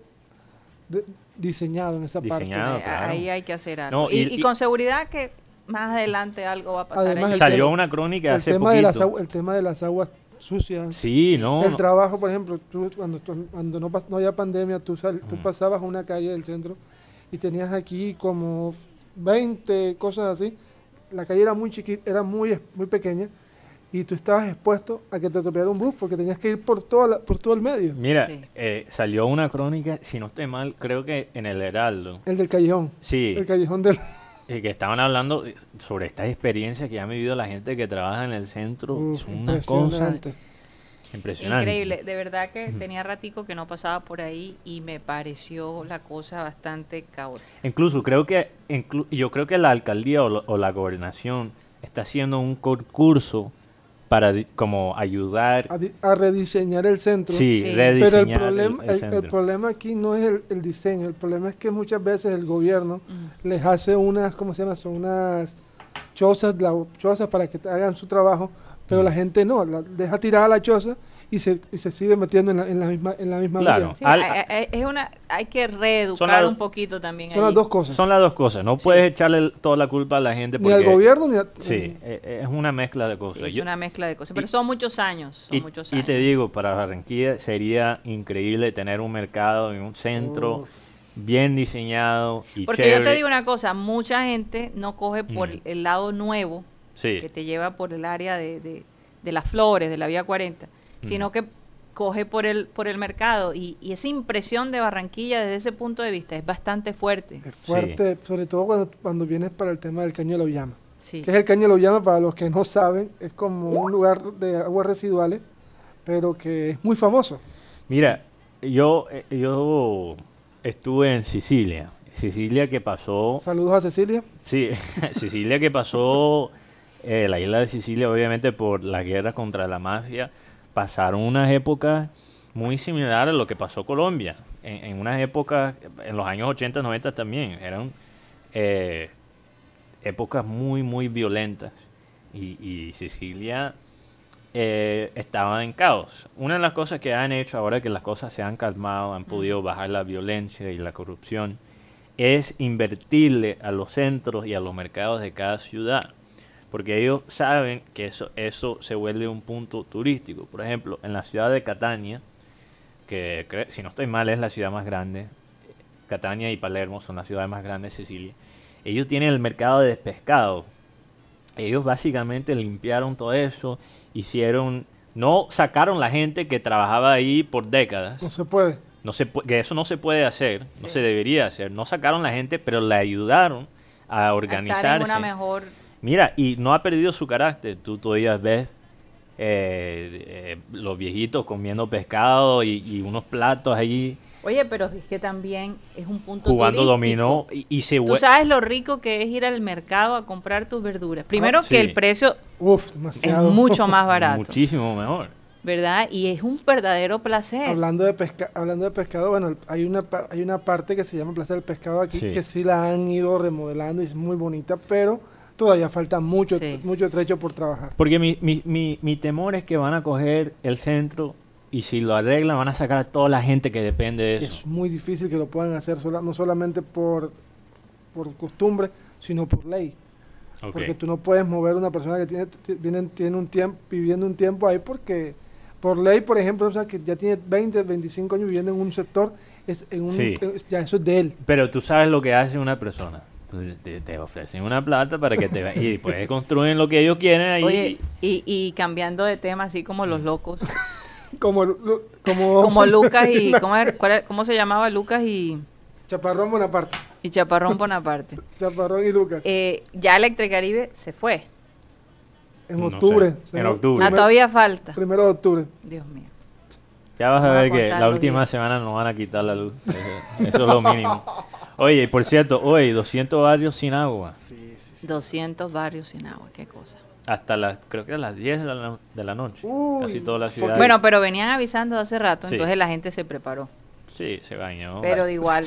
diseñado en esa parte. Ahí hay que hacer algo. y, con seguridad que más adelante algo va a pasar. Además, salió una crónica el tema De las, el tema de las aguas sucias. Sí, no. El trabajo, por ejemplo, cuando, cuando no, no había pandemia, tú, tú mm. pasabas a una calle del centro y tenías aquí como 20 cosas así. La calle era muy chiquita, era muy, muy pequeña y tú estabas expuesto a que te atropellara un bus porque tenías que ir por, toda por todo el medio. Mira, eh, salió una crónica, si no estoy mal, creo que en el Heraldo. El del callejón. Sí. El callejón del... Y que estaban hablando sobre estas experiencias que ha vivido la gente que trabaja en el centro. es una cosa impresionante. Increíble. De verdad que tenía ratico que no pasaba por ahí y me pareció la cosa bastante caótica. Incluso creo que, yo creo que la alcaldía o la gobernación está haciendo un concurso para como ayudar a, rediseñar el centro. Sí, rediseñar pero el problema, el, problema aquí no es el, diseño, el problema es que muchas veces el gobierno mm. les hace unas, ¿cómo se llama? Son unas chozas, la, chozas para que hagan su trabajo, pero mm. la gente no, la deja tirada la choza y se, y se sigue metiendo en la, en la misma en la misma claro. hay, es una hay que reeducar un poquito también son las dos cosas. Son las dos cosas no puedes echarle toda la culpa a la gente ni al gobierno ni a sí e, e, es una mezcla de cosas. Es una mezcla de cosas pero son muchos años y, muchos y te digo para Barranquilla sería increíble tener un mercado en un centro bien diseñado y porque yo te digo una cosa mucha gente no coge por mm. el lado nuevo que te lleva por el área de, de, de las flores de la vía 40 sino que coge por el, por el mercado. Y, esa impresión de Barranquilla desde ese punto de vista es bastante fuerte. Es fuerte, sobre todo cuando, cuando vienes para el tema del caño de la. Sí. ¿Qué es el caño de la? Para los que no saben, es como un lugar de aguas residuales, pero que es muy famoso. Mira, yo, eh, yo estuve en Sicilia. Sicilia que pasó... Saludos a Cecilia. Sí, Sicilia que pasó, eh, la isla de Sicilia obviamente por la guerra contra la mafia, pasaron unas épocas muy similares a lo que pasó Colombia. En, unas épocas, en los años 80, 90 también, eran eh, épocas muy, muy violentas. Y, Sicilia eh, estaba en caos. Una de las cosas que han hecho ahora que las cosas se han calmado, han podido bajar la violencia y la corrupción, es invertirle a los centros y a los mercados de cada ciudad porque ellos saben que eso, eso se vuelve un punto turístico. Por ejemplo, en la ciudad de Catania, que si no estoy mal es la ciudad más grande, Catania y Palermo son las ciudades más grandes de Sicilia, ellos tienen el mercado de pescado. Ellos básicamente limpiaron todo eso, hicieron, no sacaron la gente que trabajaba ahí por décadas. No se puede. No se que eso no se puede hacer, no se debería hacer. No sacaron la gente, pero le ayudaron a organizarse. una mejor Mira, y no ha perdido su carácter. Tú todavía ves eh, eh, los viejitos comiendo pescado y, unos platos allí. Oye, pero es que también es un punto Jugando dominó y, se Tú sabes lo rico que es ir al mercado a comprar tus verduras. Primero ah, que el precio es mucho más barato. Muchísimo mejor. ¿Verdad? Y es un verdadero placer. Hablando de, pesca hablando de pescado, bueno, hay una, hay una parte que se llama Plaza del Pescado aquí que sí la han ido remodelando y es muy bonita, pero todavía falta mucho, mucho trecho por trabajar. Porque mi, mi, mi, mi, temor es que van a coger el centro y si lo arreglan van a sacar a toda la gente que depende de eso. Es muy difícil que lo puedan hacer no solamente por, por costumbre, sino por ley. Porque tú no puedes mover una persona que tiene, tiene, tiene un tiempo, viviendo un tiempo ahí porque por ley, por ejemplo, o sea, que ya tiene 20, 25 años viviendo en un sector, es en un, ya eso es de él. Pero tú sabes lo que hace una persona te, ofrecen una plata para que te y después construyen lo que ellos quieren ahí. Oye, y, y cambiando de tema, así como los locos. como, como, como Lucas y. ¿cómo, ¿Cómo se llamaba Lucas y.? Chaparrón Bonaparte. Y Chaparrón Bonaparte. Chaparrón y Lucas. Eh, ya Electricaribe se fue. En octubre. en octubre. Ah, todavía falta. Primero de octubre. Dios mío. Ya vas a ver que la última semana nos van a quitar la luz. Eso, eso es lo mínimo. Oye, por cierto, hoy 200 barrios sin agua. Sí, sí, 200 barrios sin agua, qué cosa. Hasta las, creo que a las 10 de la, noche. casi toda la ciudad. Bueno, pero venían avisando hace rato, entonces la gente se preparó. Sí, se bañó. Pero de igual.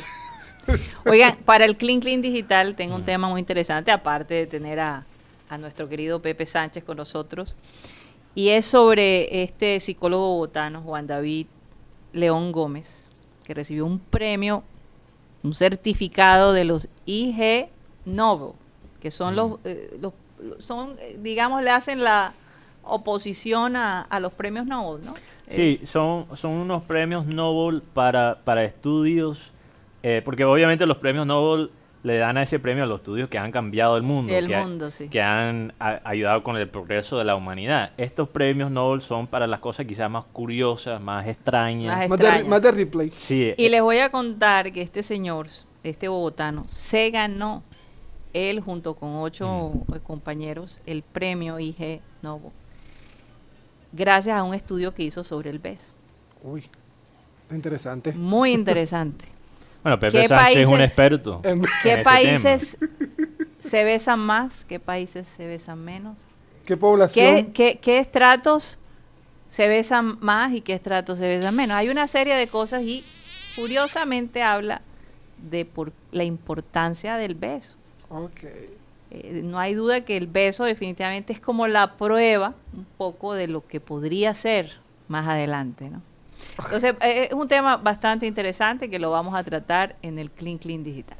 Oigan, para el Clean Clean Digital tengo un mm. tema muy interesante, aparte de tener a, a nuestro querido Pepe Sánchez con nosotros. Y es sobre este psicólogo botano, Juan David León Gómez, que recibió un premio un certificado de los IG Nobel, que son los, eh, los, son, eh, digamos, le hacen la oposición a, los premios Nobel, ¿no? Sí, eh, son, son unos premios Nobel para, para estudios, porque obviamente los premios Nobel le dan a ese premio a los estudios que han cambiado el mundo, el que, mundo sí. que han ayudado con el progreso de la humanidad. Estos premios Nobel son para las cosas quizás más curiosas, más extrañas. Más, De, replay. Sí. Y les voy a contar que este señor, este bogotano, se ganó él junto con ocho mm. compañeros el premio IG Nobel gracias a un estudio que hizo sobre el beso. Uy, interesante. Muy interesante. bueno, Pepe Sánchez es un experto. ¿Qué países se besan más? ¿Qué países se besan menos? ¿Qué población? ¿Qué, qué estratos se besan más y qué estratos se besan menos? Hay una serie de cosas y curiosamente habla de por la importancia del beso. Okay. Eh, no hay duda que el beso definitivamente es como la prueba un poco de lo que podría ser más adelante, ¿no? Entonces, eh, es un tema bastante interesante que lo vamos a tratar en el Clean Clean Digital,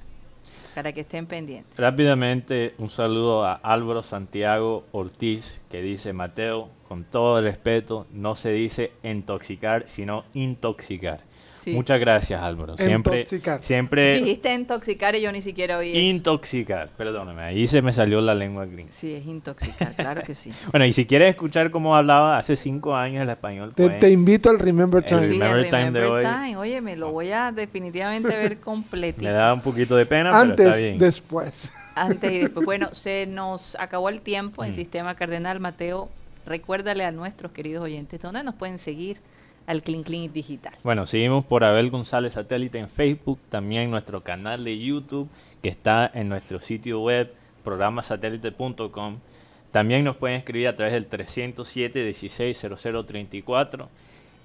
para que estén pendientes. Rápidamente, un saludo a Álvaro Santiago Ortiz, que dice, Mateo, con todo el respeto, no se dice intoxicar, sino intoxicar. Muchas gracias, Álvaro. Siempre, intoxicar. siempre. Dijiste intoxicar y yo ni siquiera oí. Intoxicar, perdóname, ahí se me salió la lengua gringa. Sí, es intoxicar, claro que sí. bueno, y si quieres escuchar cómo hablaba hace cinco años el español. Te, te invito al Remember Time. remember, time, de hoy. Oye, me lo voy a definitivamente ver completito. me da un poquito de pena, Antes, pero está bien. después. Antes y después. Bueno, se nos acabó el tiempo en mm. Sistema Cardenal. Mateo, recuérdale a nuestros queridos oyentes dónde nos pueden seguir al Clean Clean Digital. Bueno, seguimos por Abel González Satélite en Facebook, también nuestro canal de YouTube que está en nuestro sitio web programasatélite.com. También nos pueden escribir a través del 307 160034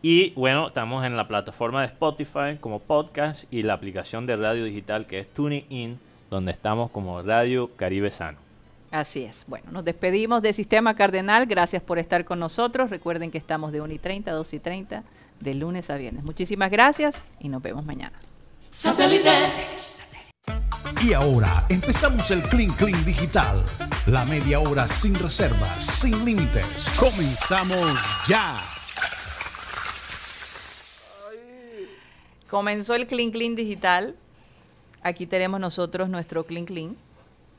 y bueno, estamos en la plataforma de Spotify como podcast y la aplicación de radio digital que es Tuning In, donde estamos como Radio Caribe Sano. Así es. Bueno, nos despedimos de Sistema Cardenal. Gracias por estar con nosotros. Recuerden que estamos de 1 y 30 a 2 y 30 de lunes a viernes. Muchísimas gracias y nos vemos mañana. Y ahora empezamos el Clean Clean Digital. La media hora sin reservas, sin límites. Comenzamos ya. Comenzó el Clean Clean Digital. Aquí tenemos nosotros nuestro Clean Clean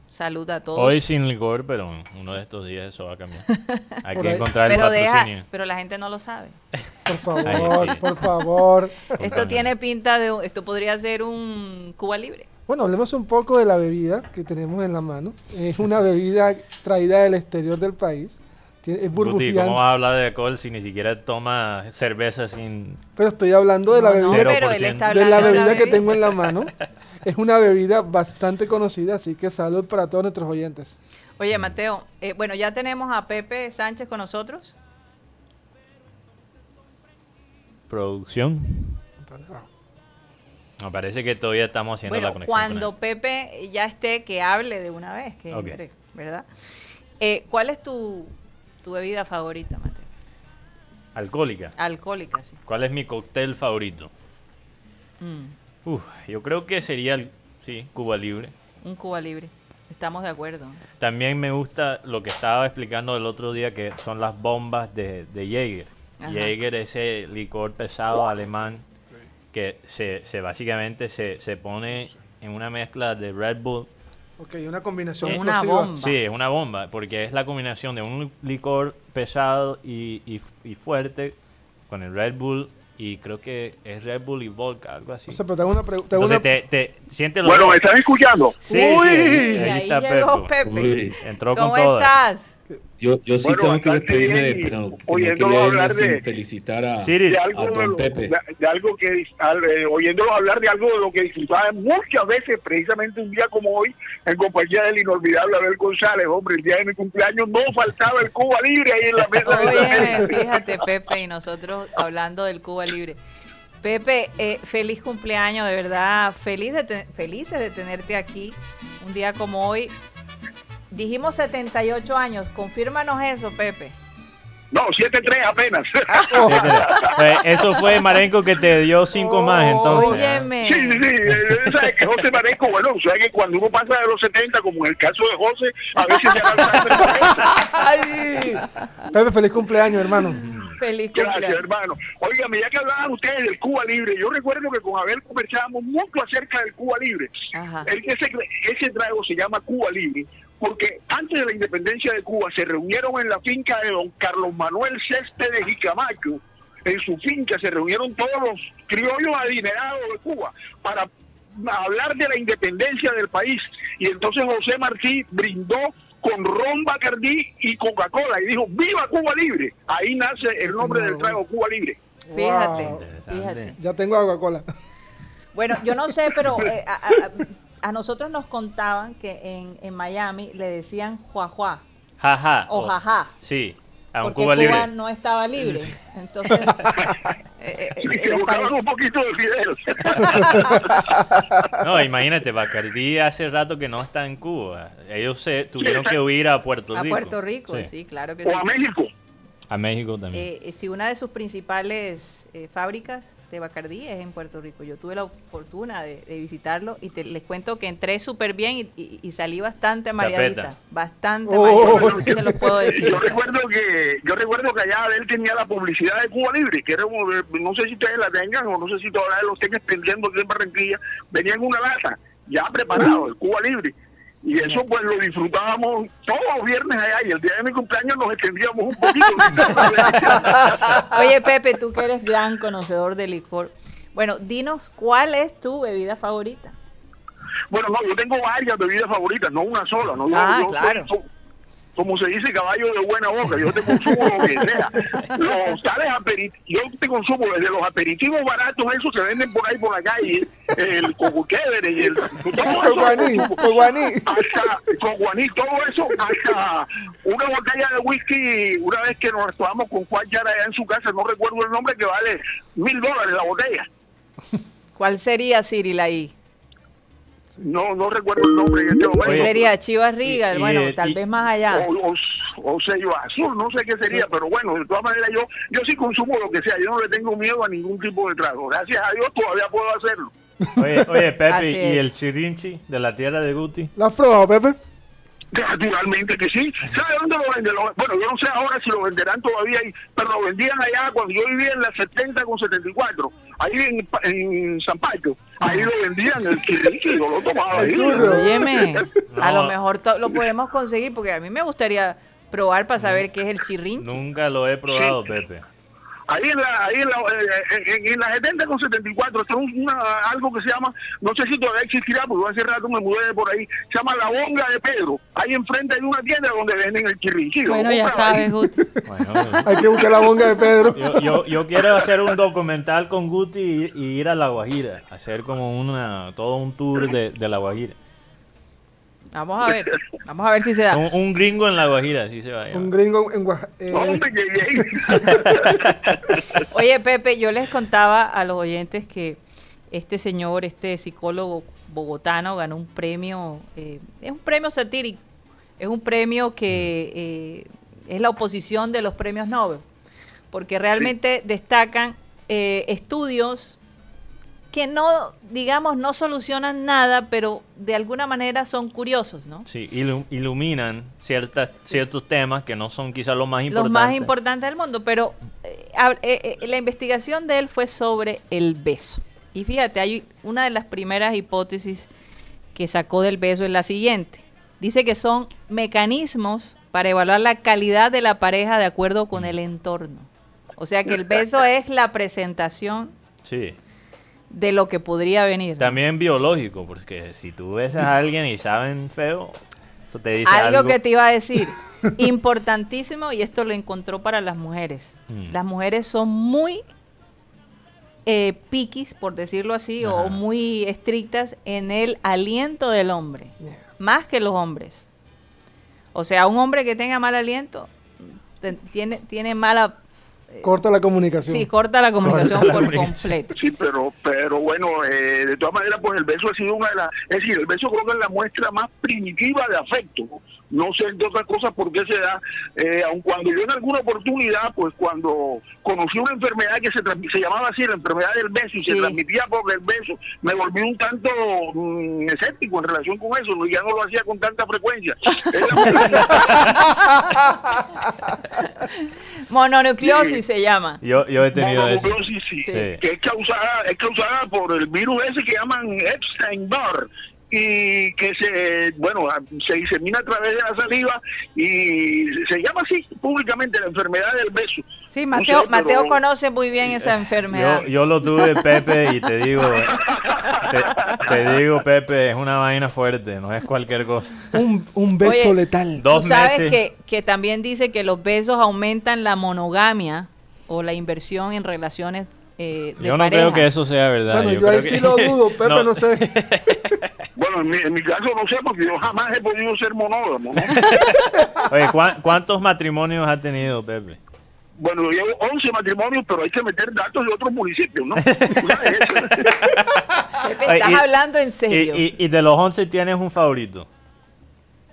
Salud a todos. Hoy sin licor, pero uno de estos días eso va a cambiar. Hay que encontrar el pero patrocinio. pero la gente no lo sabe. Por favor, por favor. Esto tiene pinta de... Esto podría ser un Cuba Libre. Bueno, hablemos un poco de la bebida que tenemos en la mano. Es una bebida traída del exterior del país. Es burbujeante. ¿Cómo habla de alcohol si ni siquiera toma cerveza sin... Pero estoy hablando de la bebida, de la bebida que tengo en la mano. es una bebida bastante conocida, así que salud para todos nuestros oyentes. Oye, Mateo, eh, bueno, ya tenemos a Pepe Sánchez con nosotros. Producción. Me parece que todavía estamos haciendo la conexión. Cuando Pepe ya esté, que hable de una vez, que ¿verdad? Eh, ¿Cuál es tu, tu bebida favorita, Mateo? Alcohólica. Alcohólica, sí. ¿Cuál es mi cóctel favorito? Mm yo creo que sería, el, sí, Cuba Libre. Un Cuba Libre. Estamos de acuerdo. También me gusta lo que estaba explicando el otro día, que son las bombas de, de Jäger. Jäger es ese licor pesado alemán que se, se básicamente se, se, pone en una mezcla de Red Bull. Ok, una combinación. Es una bomba. Sí, es una bomba, porque es la combinación de un licor pesado y, y, y fuerte con el Red Bull y creo que es Red Bull y Volca, algo así. O sea, pero tengo una pregunta. Te, te, siente Bueno, ¿me están escuchando? Sí, Uy, ahí, está llegó Pepe. Entró con ¿Cómo estás? Yo, yo sí tengo que despedirme, pero oyéndolo hablar de felicitar a, de algo, a don Pepe. De, algo que, eh, oyéndolo hablar de algo de lo que disfrutaba muchas veces, precisamente un día como hoy, en compañía del inolvidable Abel González, hombre, el día de mi cumpleaños no faltaba el Cuba Libre ahí en la mesa. Oye, fíjate, Pepe, y nosotros hablando del Cuba Libre. Pepe, eh, feliz cumpleaños, de verdad, feliz de felices de tenerte aquí un día como hoy. Dijimos 78 años, confírmanos eso, Pepe. No, 7-3 apenas. Eh, eso fue Marenco que te dio 5 más, entonces. Óyeme. Sí, sí, sí. ¿Sabes que José Marenco, bueno, sabes que cuando uno pasa de los 70, como en el caso de José, a veces ya Ay, Pepe, feliz cumpleaños, hermano. Feliz Gracias, hermano. Oigan, ya que hablaban ustedes del Cuba Libre, yo recuerdo que con Abel conversábamos mucho acerca del Cuba Libre. ese, ese trago se llama Cuba Libre porque antes de la independencia de Cuba se reunieron en la finca de don Carlos Manuel Céspedes y Camacho, en su finca se reunieron todos los criollos adinerados de Cuba para hablar de la independencia del país. Y entonces José Martí brindó con ron Bacardí y Coca-Cola y dijo, ¡Viva Cuba Libre! Ahí nace el nombre del trago Cuba Libre. Fíjate, fíjate. Ya tengo Coca-Cola. Bueno, yo no sé, pero eh, a, nosotros nos contaban que en, en Miami le decían juajua. Jaja. O jaja. Sí. A un porque Cuba, Cuba no estaba libre. Entonces, eh, eh, un poquito de no, imagínate, Bacardí hace rato que no está en Cuba. Ellos se tuvieron que huir a Puerto Rico. A Puerto Rico, sí, claro que o a México. A México también. Eh, sí, una de sus principales eh, fábricas de Bacardí es en Puerto Rico. Yo tuve la fortuna de, visitarlo y les cuento que entré súper bien y, salí bastante mareadita. Bastante oh, se los puedo decir. Yo recuerdo que yo recuerdo que allá él tenía la publicidad de Cuba Libre, que era no sé si ustedes la tengan o no sé si todavía lo estén extendiendo aquí en Barranquilla. Venía en una lata, ya preparado, el Cuba Libre y eso pues lo disfrutábamos todos los viernes allá y el día de mi cumpleaños nos extendíamos un poquito. Oye Pepe, tú que eres gran conocedor de licor, bueno, dinos cuál es tu bebida favorita. Bueno, no, yo tengo varias bebidas favoritas, no una sola. No, ah, claro como se dice, caballo de buena boca. Yo te consumo lo que sea. Los tales yo te consumo desde los aperitivos baratos, esos que venden por ahí por la calle, el cocuquebre y el. Todo guaní, hasta guaní, todo eso, hasta una botella de whisky, una vez que nos tomamos con Juan Yara allá en su casa, no recuerdo el nombre, que vale mil dólares la botella. ¿Cuál sería, Cyril, ahí? No no recuerdo el nombre en este momento. sería Chivas Riga, bueno, tal vez más allá. O, o, sello azul, no sé qué sería, pero bueno, de todas maneras yo yo sí consumo lo que sea, yo no le tengo miedo a ningún tipo de trago. Gracias a Dios todavía puedo hacerlo. Oye, oye Pepe, ¿y el chirinchi de la tierra de Guti? ¿Lo has probado, Pepe? Naturalmente que sí. ¿Sabe dónde lo venden? Bueno, yo no sé ahora si lo venderán todavía, ahí, pero lo vendían allá cuando yo vivía en la 70 con 74, ahí en, en San Pacho. Ahí lo vendían, el y yo lo tomaba ahí. Óyeme, a lo mejor lo podemos conseguir porque a mí me gustaría probar para saber qué es el chirrinchi. Nunca lo he probado, Pepe. Ahí en la, ahí en la, eh, en, la 70 con 74 está una, algo que se llama, no sé si todavía existirá, porque hace rato me mudé de por ahí, se llama La Bonga de Pedro. Ahí enfrente hay una tienda donde venden el chirrinchillo. Bueno, ya sabes, Guti. hay que buscar La Bonga de Pedro. Yo, yo, yo, quiero hacer un documental con Guti y, ir a La Guajira, hacer como una todo un tour de, de La Guajira. Vamos a ver, vamos a ver si se da. Un, gringo en la Guajira, así se va. Un gringo en Guajira. Eh. Oye, Pepe, yo les contaba a los oyentes que este señor, este psicólogo bogotano, ganó un premio, eh, es un premio satírico, es un premio que eh, es la oposición de los premios Nobel, porque realmente destacan estudios que no, digamos, no solucionan nada, pero de alguna manera son curiosos, ¿no? Sí, iluminan ciertas, ciertos temas que no son quizás los más importantes. Los más importantes del mundo, pero eh, eh, eh, la investigación de él fue sobre el beso. Y fíjate, hay una de las primeras hipótesis que sacó del beso es la siguiente. Dice que son mecanismos para evaluar la calidad de la pareja de acuerdo con el entorno. O sea que el beso es la presentación sí de lo que podría venir. También biológico, porque si tú ves a alguien y saben feo, eso te dice algo. que te iba a decir, importantísimo, y esto lo encontró para las mujeres. Mm. Las mujeres son muy eh, piquis, por decirlo así, o muy estrictas en el aliento del hombre, más que los hombres. O sea, un hombre que tenga mal aliento tiene, tiene mala Corta la comunicación. Sí, corta la comunicación por completo. Sí, pero, pero bueno, eh, de todas maneras, pues el beso ha sido una de las. Es decir, el beso creo que es la muestra más primitiva de afecto. no sé de otra cosa por qué se da, eh, aun cuando yo en alguna oportunidad, pues cuando conocí una enfermedad que se, se llamaba así, la enfermedad del beso, y se transmitía por el beso, me volví un tanto mm, escéptico en relación con eso, ya no lo hacía con tanta frecuencia. Mononucleosis se llama. Yo, yo he tenido eso. Sí, Que es causada, es causada por el virus ese que llaman Epstein-Barr y que se bueno se disemina a través de la saliva y se llama así públicamente la enfermedad del beso. Sí, Mateo, Mateo conoce muy bien esa enfermedad. Yo, lo tuve, Pepe, y te digo, te, digo, Pepe, es una vaina fuerte, no es cualquier cosa. Un, beso letal. Dos Tú sabes que, que también dice que los besos aumentan la monogamia o la inversión en relaciones eh, yo no creo que eso sea verdad. Bueno, yo, ahí sí lo dudo, Pepe, no, sé. bueno, en mi, caso no sé, porque yo jamás he podido ser monógamo. Oye, ¿cuántos matrimonios ha tenido Pepe? Bueno, yo llevo 11 matrimonios, pero hay que meter datos de otros municipios, ¿no? Pepe, estás hablando en serio. Y, y, de los 11 tienes un favorito?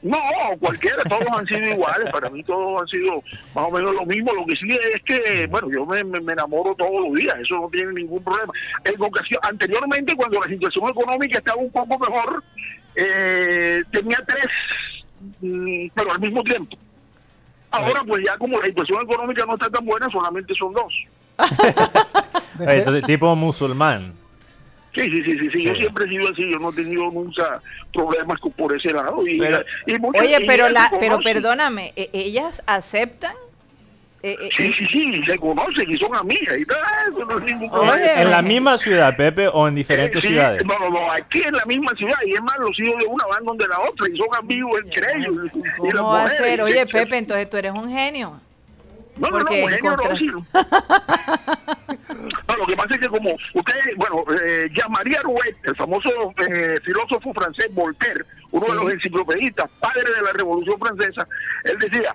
No, cualquiera, todos han sido iguales, para mí todos han sido más o menos lo mismo, lo que sí es que, bueno, yo me, enamoro todos los días, eso no tiene ningún problema. En ocasión, anteriormente, cuando la situación económica estaba un poco mejor, eh, tenía tres, mm, pero al mismo tiempo. Ahora, pues ya como la situación económica no está tan buena, solamente son dos. Entonces, tipo musulmán. Sí, sí, sí, sí, yo siempre he sido así, yo no he tenido nunca problemas por ese lado. oye, pero, la, pero perdóname, ¿e-, ¿ellas aceptan? Eh, eh, sí, sí, sí, se conocen y son amigas y tal, no es ningún problema. ¿En la misma ciudad, Pepe, o en diferentes ciudades? No, no, no, aquí en la misma ciudad y es más, los hijos de una van donde la otra y son amigos entre ellos. ¿Cómo va a ser? Oye, Pepe, entonces tú eres un genio. No, no, no, genio no, no, lo que pasa es que como usted, bueno, eh, Jean-Marie Rouet, el famoso eh, filósofo francés Voltaire, uno de los enciclopedistas, padre de la Revolución Francesa, él decía,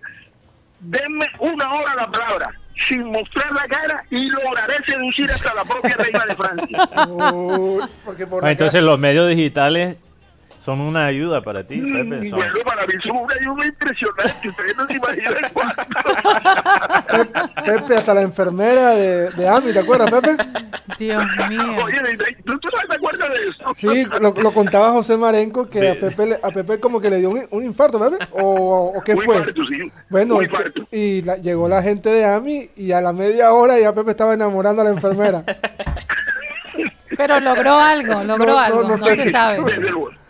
denme una hora la palabra, sin mostrar la cara y lograré seducir hasta la propia reina de Francia. Ah, entonces los medios digitales son una ayuda para ti, mm, Pepe. Son... Bueno, para mí son una ayuda impresionante. Ustedes no se imaginan cuánto. Pepe, hasta la enfermera de, de AMI, ¿te acuerdas, Pepe? Dios mío. Oye, ¿tú, tú te acuerdas de eso? Sí, lo, lo contaba José Marenco que a, Pepe, a Pepe como que le dio un, un infarto, Pepe. ¿O, o qué un fue? Infarto, sí. Bueno, y la, llegó la gente de AMI y a la media hora ya Pepe estaba enamorando a la enfermera. Pero logró algo, logró algo, no, no se sabe. Desde luego.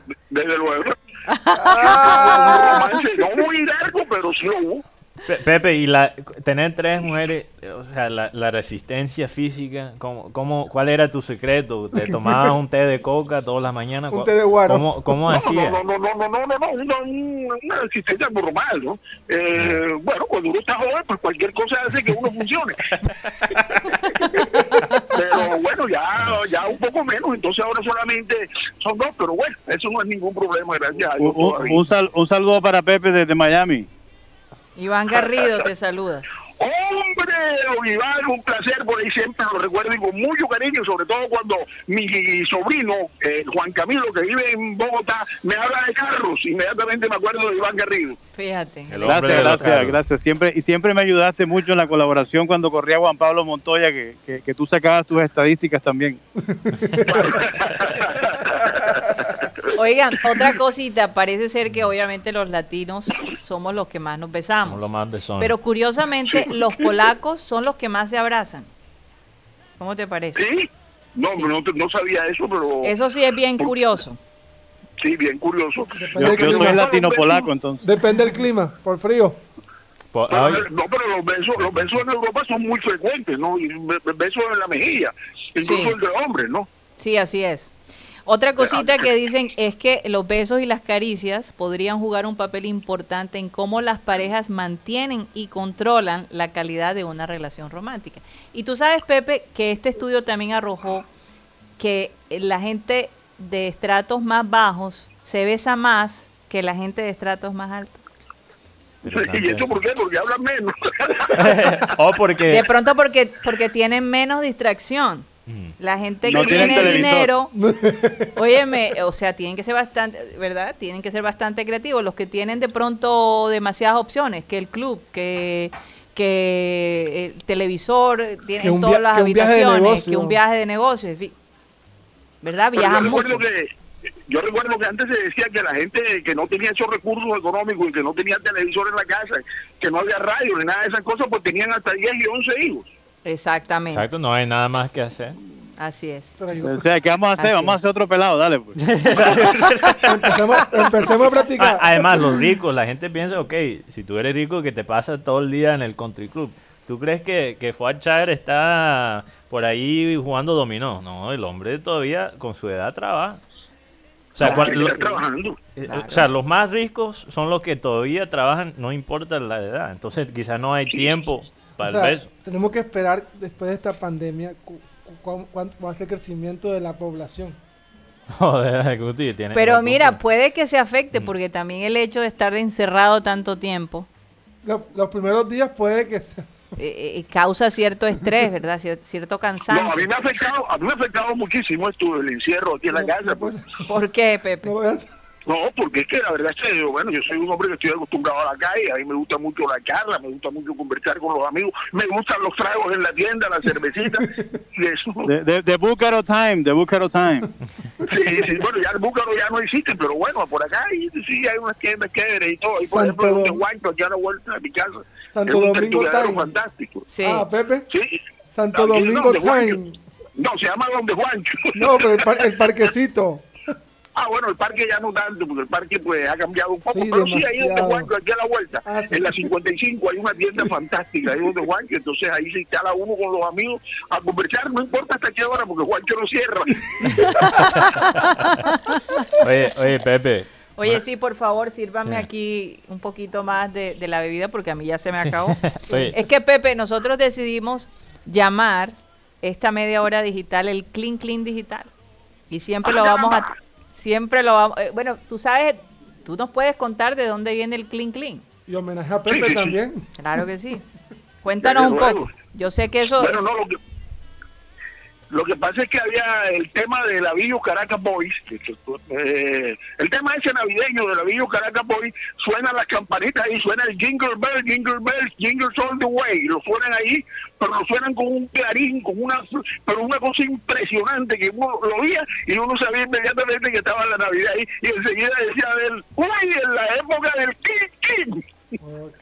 Ah. no muy largo, pero sí lo hubo. Pepe, y la, tener tres mujeres, o sea, la, la resistencia física, ¿cómo, cómo, ¿cuál era tu secreto? ¿Te tomabas un té de coca todas las mañanas? Un té de guaro. ¿Cómo, cómo hacía? No, no, no, no, no, no, no, una, una resistencia normal, ¿no? Eh, bueno, cuando uno está joven, pues cualquier cosa hace que uno funcione. pero bueno, ya, ya un poco menos, entonces ahora solamente son dos, pero bueno, eso no es ningún problema, gracias a Dios. Un, sal, un saludo para Pepe desde Miami. Iván Garrido te saluda. Hombre, Iván, un placer, por ahí siempre lo recuerdo y con mucho cariño, sobre todo cuando mi sobrino, eh, Juan Camilo, que vive en Bogotá, me habla de carros, inmediatamente me acuerdo de Iván Garrido. Fíjate. Gracias, gracias, gracias. Siempre, y siempre me ayudaste mucho en la colaboración cuando corría Juan Pablo Montoya, que, que, que tú sacabas tus estadísticas también. Oigan, otra cosita, parece ser que obviamente los latinos somos los que más nos besamos. Los más besones. Pero curiosamente, los polacos son los que más se abrazan. ¿Cómo te parece? Sí, no, No, sabía eso, pero... Eso sí es bien curioso. Sí, bien curioso. Yo, soy latino polaco, entonces. Depende del clima, por frío. no, pero los besos, los besos en Europa son muy frecuentes, ¿no? Y besos en la mejilla, incluso entre hombres, ¿no? Sí, así es. Otra cosita que dicen es que los besos y las caricias podrían jugar un papel importante en cómo las parejas mantienen y controlan la calidad de una relación romántica. Y tú sabes, Pepe, que este estudio también arrojó que la gente de estratos más bajos se besa más que la gente de estratos más altos. ¿Y eso por qué? Porque hablan menos. o porque... De pronto porque, porque tienen menos distracción. La gente que tiene dinero, óyeme, o sea, tienen que ser bastante, ¿verdad? Tienen que ser bastante creativos. Los que tienen de pronto demasiadas opciones, que el club, que que el televisor, tienen todas las habitaciones, que un viaje de negocio, ¿verdad? Viajan mucho. yo recuerdo que antes se decía que la gente que no tenía esos recursos económicos y que no tenía televisor en la casa, que no había radio ni nada de esas cosas, pues tenían hasta 10 y 11 hijos. Exactamente. Exacto, no hay nada más que hacer. Así es. O sea, ¿qué vamos a hacer? Vamos a hacer otro pelado, dale. Pues. empecemos, a practicar. Además, los ricos, la gente piensa, ok, si tú eres rico que te pasas todo el día en el country club, ¿tú crees que, que Fuad Chair está por ahí jugando dominó? No, el hombre todavía con su edad trabaja. O sea, los, eh, o sea, los más ricos son los que todavía trabajan, no importa la edad. Entonces, quizás no hay tiempo para el beso. Tenemos que esperar después de esta pandemia cuánto va a ser el crecimiento de la población. Pero mira, puede que se afecte mm. porque también el hecho de estar encerrado tanto tiempo. los primeros días puede que se... Eh, eh, causa cierto estrés, ¿verdad? cierto cansancio. No, a mí me ha afectado, a mí me ha afectado muchísimo esto el encierro aquí en la casa. Pues. ¿Por qué, Pepe? No, porque es que la verdad es que, bueno, yo soy un hombre que estoy acostumbrado a la calle, a mí me gusta mucho la charla, me gusta mucho conversar con los amigos, me gustan los tragos en la tienda, la cervecita, y eso. De, de, Búcaro Time, de Búcaro Time. Sí, sí, bueno, ya el Búcaro ya no existe, pero bueno, por acá sí hay unas tiendas chéveres y todo, y por ejemplo, donde Guancho, aquí a la vuelta de mi casa, Santo Domingo Time. fantástico. Sí. Ah, Pepe. Sí. Santo Domingo Time. No, se llama Donde Juancho. No, pero el, el parquecito. Ah, bueno, el parque ya no tanto, porque el parque pues ha cambiado un poco. pero sí, ahí donde Juancho, aquí a la vuelta, ah, en la 55 hay una tienda fantástica, ahí donde Juancho, entonces ahí se instala uno con los amigos a conversar, no importa hasta qué hora, porque Juancho no cierra. oye, oye, Pepe. Oye, sí, por favor, sírvame aquí un poquito más de, la bebida porque a mí ya se me acabó. es que, Pepe, nosotros decidimos llamar esta media hora digital el Clean Clean Digital. Y siempre lo vamos a Siempre lo vamos. Eh, bueno, tú sabes, tú nos puedes contar de dónde viene el Clean Clean. Y homenaje a Pepe también. Claro que sí. Cuéntanos un poco. Yo sé que eso. Bueno, no, lo que, lo que pasa es que había el tema de la Villo Caracas Boys, eh, el tema ese navideño de la Villo Caracas Boys, suenan las campanitas ahí, suena el Jingle Bell, Jingle Bell, Jingle All the Way, lo suenan ahí, pero lo suenan con un clarín, con una, pero una cosa impresionante que uno lo oía y uno sabía inmediatamente que estaba la Navidad ahí y enseguida decía de él, uy, en la época del King King.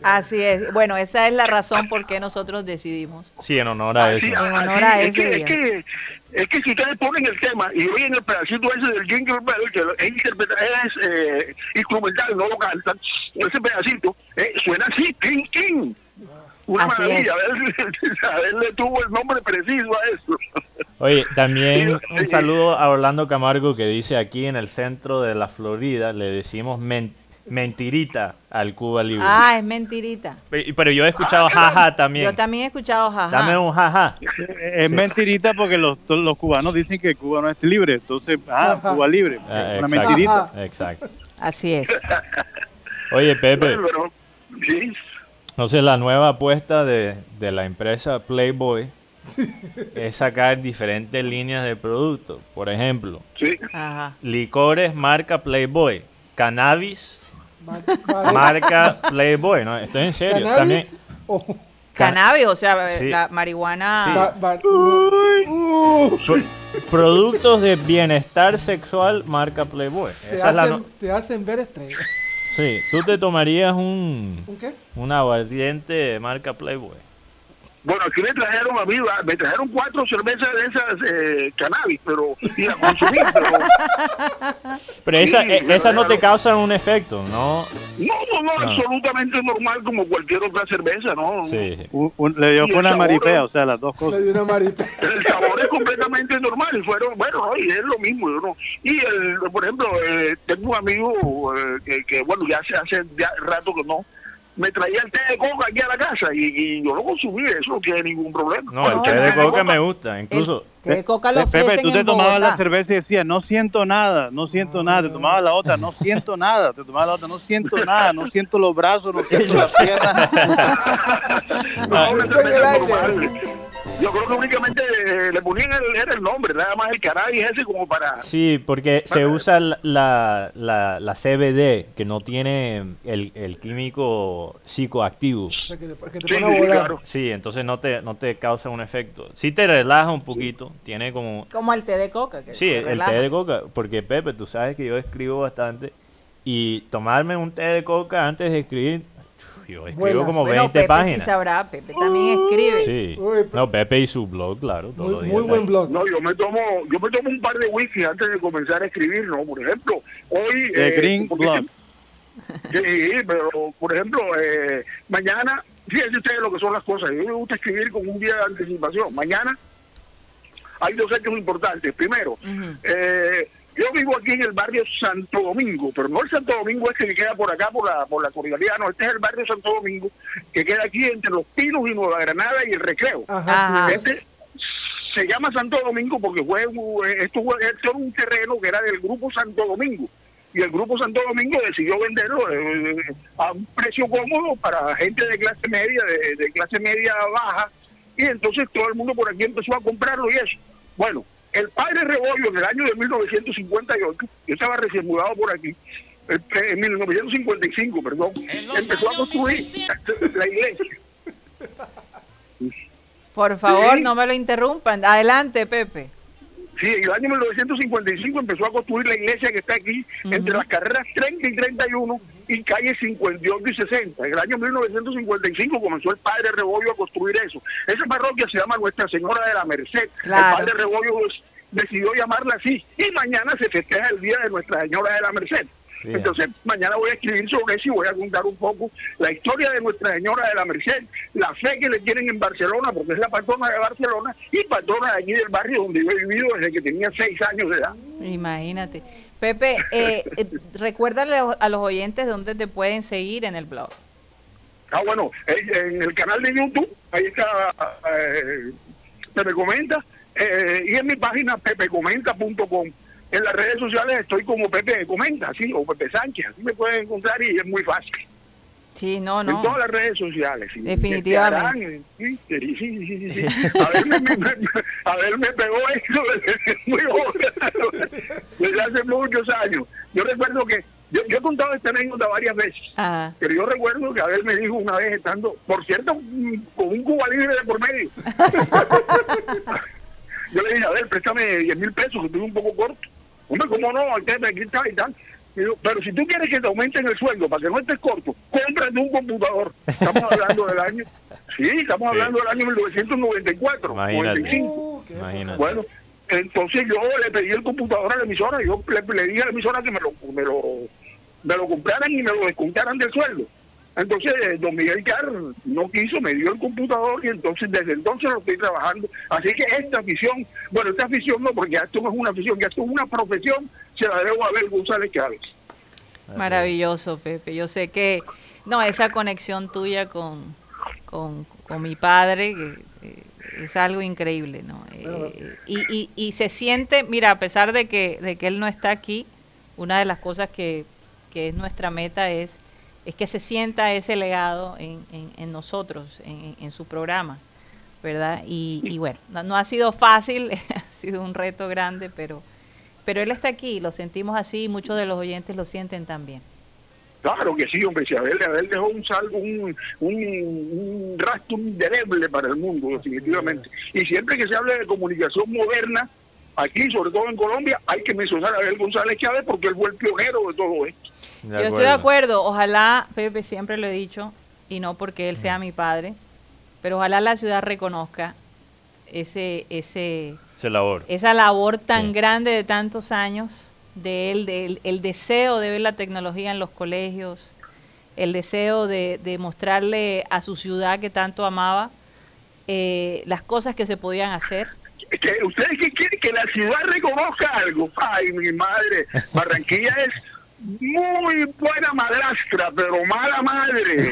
Así es. Bueno, esa es la razón por qué nosotros decidimos. Sí, en honor a eso. en honor a ese es que, día. Es que, si ustedes ponen el tema y oyen el pedacito ese del Jingle Bell, que es, es eh, instrumental, no lo cantan, ese pedacito eh, suena así, King King. Una así maravilla, a ver, le tuvo el nombre preciso a eso. Oye, también un saludo a Orlando Camargo que dice aquí en el centro de la Florida, le decimos mentira mentirita al Cuba Libre. Ah, es mentirita. Pero yo he escuchado jaja también. Yo también he escuchado jaja. Dame un jaja. Es mentirita porque los, los cubanos dicen que Cuba no es libre. Entonces, ah, Cuba libre. Ah, una mentirita. Exacto. Así es. Oye, Pepe. Entonces, la nueva apuesta de, de la empresa Playboy es sacar diferentes líneas de productos. Por ejemplo, licores marca Playboy, cannabis marca Playboy, ¿no? Estoy en serio. También. Cannabis, o sea, la marihuana. Productos de bienestar sexual marca Playboy. Te, hacen, te hacen ver estrellas. Sí, tú te tomarías un. ¿Un qué? Un aguardiente marca Playboy. Bueno, aquí me trajeron a mí, me trajeron cuatro cervezas de esas eh, cannabis, pero y la consumí, pero... Pero esa, eh, esa no te causan un efecto, ¿no? No, no, no, absolutamente normal como cualquier otra cerveza, ¿no? Sí. le dio una maripea, o sea, las dos cosas. Le dio una maripea. El sabor es completamente normal y fueron, bueno, y es lo mismo, ¿no? Y, el, por ejemplo, eh, tengo un amigo eh, que, que, bueno, ya hace, hace ya rato que no me traía el té de coca aquí a la casa y, yo lo consumí, eso no tiene ningún problema. No, el té de coca me gusta, incluso. El té de coca lo Pepe, tú te tomabas la cerveza y decías, no siento nada, no siento nada. Te tomabas la otra, no siento nada. Te tomabas la otra, no siento nada, no siento los brazos, no siento las piernas. Yo creo que únicamente le ponían el, el nombre, nada más el cannabis ese como para... Sí, porque se usa la, la, la, CBD, que no tiene el, el químico psicoactivo. O sea, que te, sí, sí, entonces no te, no te causa un efecto. Sí te relaja un poquito, tiene como... Como el té de coca. Que sí, el té de coca, porque Pepe, tú sabes que yo escribo bastante y tomarme un té de coca antes de escribir escribo como 20 Pepe páginas. Sí sabrá, Pepe también escribe. Sí. no, Pepe y su blog, claro. Muy, muy buen blog. No, yo me tomo, yo me tomo un par de whisky antes de comenzar a escribir, ¿no? Por ejemplo, hoy. The eh, Green Blog. Sí, pero por ejemplo, eh, mañana, fíjense ustedes lo que son las cosas. Yo me gusta escribir con un día de anticipación. Mañana hay dos hechos importantes. Primero, eh, yo vivo aquí en el barrio Santo Domingo, pero no el Santo Domingo este que queda por acá, por la, por la Cordialidad, no, este es el barrio Santo Domingo, que queda aquí entre Los Pinos y Nueva Granada y el Recreo. Este se llama Santo Domingo porque fue, esto, esto era un terreno que era del Grupo Santo Domingo y el Grupo Santo Domingo decidió venderlo eh, a un precio cómodo para gente de clase media, de, de, clase media baja, y entonces todo el mundo por aquí empezó a comprarlo y eso. Bueno, el padre Rebollo en el año de 1958, yo estaba recién mudado por aquí, en 1955, perdón, empezó a construir la iglesia. Por favor, no me lo interrumpan. Adelante, Pepe. Sí, en el año 1955 empezó a construir la iglesia que está aquí, entre las carreras 30 y 31 y calles 58 y 60. En el año 1955 comenzó el padre Rebollo a construir eso. Esa parroquia se llama Nuestra Señora de la Merced. El padre Rebollo decidió llamarla así y mañana se festeja el día de Nuestra Señora de la Merced. Entonces, mañana voy a escribir sobre eso y voy a contar un poco la historia de Nuestra Señora de la Merced, la fe que le tienen en Barcelona, porque es la patrona de Barcelona y patrona de aquí del barrio donde yo he vivido desde que tenía seis años de edad. Imagínate. Pepe, eh, eh, recuérdale a los oyentes dónde te pueden seguir en el blog. Ah, bueno, en el canal de YouTube, ahí está eh, Pepe Comenta, eh, y en mi página pepecomenta.com. En las redes sociales estoy como Pepe Comenta, sí, o Pepe Sánchez, así me pueden encontrar y es muy fácil. Sí, no, no. En todas las redes sociales. Definitivamente. Sí, sí, sí, sí. A ver, me, me, a ver, me pegó esto desde muy joven, desde hace muchos años. Yo recuerdo que, yo, yo he contado esta anécdota varias veces, pero yo recuerdo que Abel me dijo una vez estando, por cierto, con un cuba libre de por medio. yo le dije, a ver, préstame 10 mil pesos, que estoy un poco corto. Hombre, ¿cómo no? Aquí está y tal pero si tú quieres que te aumenten el sueldo para que no estés corto, cómprate un computador. Estamos hablando del año, sí, estamos hablando del año 1994, Imagínate. Uh, bueno, entonces yo le pedí el computador a la emisora, yo le, dije a la emisora que me lo, me lo, me lo compraran y me lo descontaran del sueldo. Entonces, eh, don Miguel Carr no quiso, me dio el computador y entonces desde entonces lo estoy trabajando. Así que esta afición, bueno, esta afición no, porque esto no es una afición, ya esto es una profesión, se la debo a ver González Chávez. Maravilloso, Pepe. Yo sé que, no, esa conexión tuya con, con, mi padre es algo increíble, ¿no? Eh, y, y, y, se siente, mira, a pesar de que, de que él no está aquí, una de las cosas que, que es nuestra meta es es que se sienta ese legado en, en, nosotros, en, en, su programa, ¿verdad? Y, bueno, no, ha sido fácil, ha sido un reto grande, pero, pero él está aquí, lo sentimos así y muchos de los oyentes lo sienten también. Claro que sí, hombre, si Abel, dejó un salvo, un, un, rastro indeleble para el mundo, definitivamente. Y siempre que se hable de comunicación moderna, aquí, sobre todo en Colombia, hay que mencionar a Abel González Chávez porque él fue el pionero de todo esto. Yo estoy de acuerdo, ojalá, Pepe, siempre lo he dicho, y no porque él sea mi padre, pero ojalá la ciudad reconozca ese, ese, labor. esa labor tan grande de tantos años de él, el deseo de ver la tecnología en los colegios, el deseo de, de mostrarle a su ciudad que tanto amaba eh, las cosas que se podían hacer. ¿Ustedes qué quieren? Que la ciudad reconozca algo. Ay, mi madre, Barranquilla es muy buena madrastra, pero mala madre.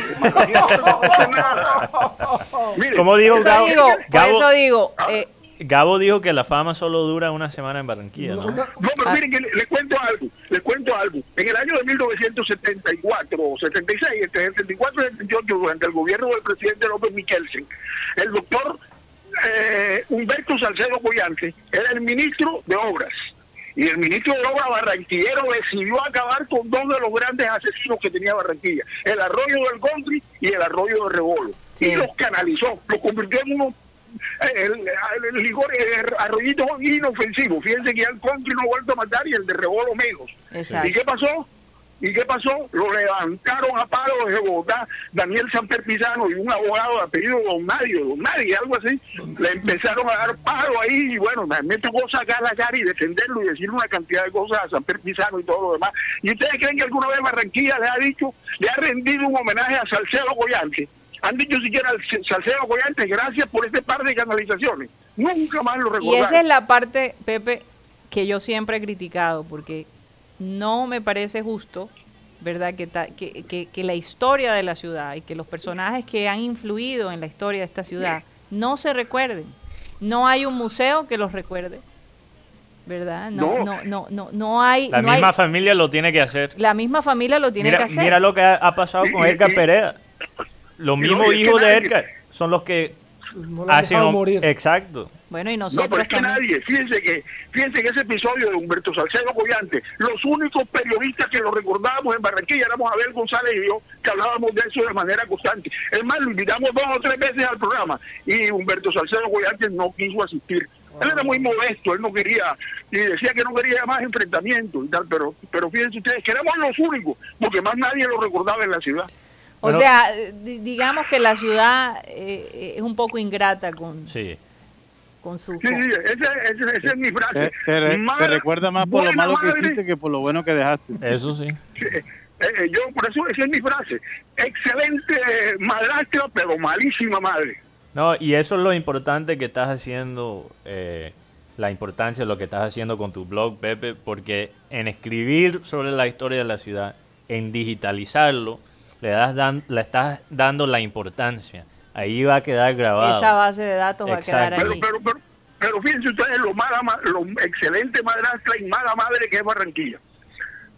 Como digo, Gabo, digo, eso digo eh, Gabo dijo que la fama solo dura una semana en Barranquilla, ¿no? No, pero miren que le, cuento algo, le cuento algo. En el año de 1974 o 76, entre 74 y 78, durante el gobierno del presidente López Michelsen, el doctor eh, Humberto Salcedo Collante era el ministro de Obras. Y el ministro de Obras barranquillero decidió acabar con dos de los grandes asesinos que tenía Barranquilla, el arroyo del Gondri y el arroyo de Rebolo. Y los canalizó, los convirtió en unos el, el, el arroyito inofensivo. Fíjense que ya el Gondri no ha vuelto a matar y el de Rebolo menos. ¿Y qué pasó? ¿Y qué pasó? Lo levantaron a palo de Bogotá, Daniel Sanper Pizano y un abogado de apellido Don Nadie, Don Nadie, algo así. Le empezaron a dar palo ahí y bueno, me tocó sacar la cara y defenderlo y decir una cantidad de cosas a Sanper Pizano y todo lo demás. ¿Y ustedes creen que alguna vez Barranquilla le ha dicho, le ha rendido un homenaje a Salcedo Collante? Han dicho siquiera Salcedo Collante, gracias por este par de canalizaciones. Nunca más lo recordaron. Y esa es la parte, Pepe, que yo siempre he criticado, porque no me parece justo, ¿verdad? Que, que, que, la historia de la ciudad y que los personajes que han influido en la historia de esta ciudad no se recuerden. No hay un museo que los recuerde. ¿Verdad? No, no, no, no, no hay. La misma familia lo tiene que hacer. La misma familia lo tiene que hacer. Mira lo que ha, pasado con Edgar Perea. Los mismos hijos de Edgar son los que hacen. Morir. Exacto. Bueno, y nosotros No, pero es que nadie, fíjense que, fíjense que ese episodio de Humberto Salcedo Collante, los únicos periodistas que lo recordábamos en Barranquilla éramos Abel González y yo, que hablábamos de eso de manera constante. Es más, lo invitamos dos o tres veces al programa y Humberto Salcedo Collante no quiso asistir. Él era muy modesto, él no quería, y decía que no quería más enfrentamientos y tal, pero, pero fíjense ustedes que éramos los únicos, porque más nadie lo recordaba en la ciudad. O sea, digamos que la ciudad eh, es un poco ingrata con, sí Sí, sí, esa, es mi frase. Te, recuerda más por lo malo que hiciste que por lo bueno que dejaste. Eso sí. Eh, eh, yo, por eso, esa es mi frase. Excelente madrastra, pero malísima madre. No, y eso es lo importante que estás haciendo, eh, la importancia de lo que estás haciendo con tu blog, Pepe, porque en escribir sobre la historia de la ciudad, en digitalizarlo, le, das dan, le estás dando la importancia Ahí va a quedar grabado. Esa base de datos va a quedar ahí. Pero, pero, pero, fíjense ustedes lo, mala, lo excelente madrastra y mala madre que es Barranquilla.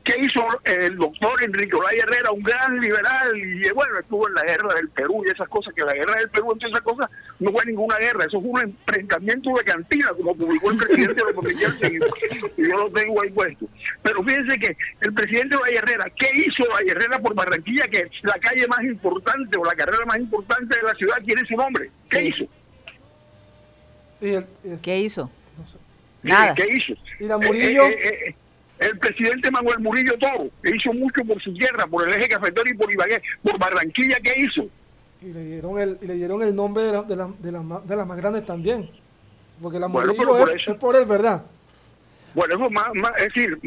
¿Qué hizo el doctor Enrique Olay Herrera, un gran liberal? Y bueno, estuvo en la guerra del Perú y esas cosas, que la guerra del Perú, entre esas cosas, no fue ninguna guerra, eso fue un enfrentamiento de cantina, como publicó el presidente de los y yo lo tengo ahí puesto. Pero fíjense que el presidente Olay Herrera, ¿qué hizo Olay Herrera por Barranquilla? Que la calle más importante o la carrera más importante de la ciudad tiene su nombre. ¿Qué hizo? ¿Qué hizo? Nada. ¿Qué hizo? ¿Y la Murillo? Eh, eh, eh, el presidente Manuel Murillo Toro, que hizo mucho por su tierra, por el eje cafetero y por Ibagué, por Barranquilla, ¿qué hizo? Y le dieron el, y le dieron el nombre de, la, de, la, de, de las más grandes también. Porque la Murillo es, por él, ¿verdad? Bueno, eso más, es decir,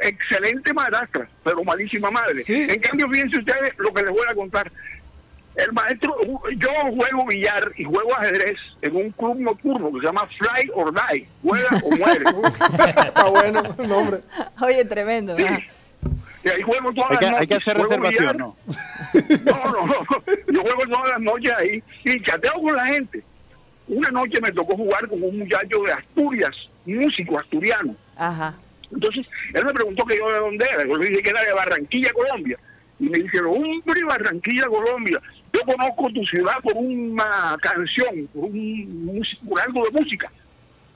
excelente madrastra, pero malísima madre. En cambio, fíjense ustedes lo que les voy a contar. El maestro, yo juego billar y juego ajedrez en un club nocturno que se llama Fly or Die. Juega o muere. Está bueno el nombre. Oye, tremendo. Y ahí juego todas hay que, las noches. Hay que hacer reservación, ¿no? No, no, no. Yo juego todas las noches ahí y chateo con la gente. Una noche me tocó jugar con un muchacho de Asturias, músico asturiano. Ajá. Entonces, él me preguntó que yo de dónde era. Yo le dije que era de Barranquilla, Colombia. Y me dijeron, hombre, Barranquilla, Colombia. Yo conozco tu ciudad por una canción, por, un, por algo de música.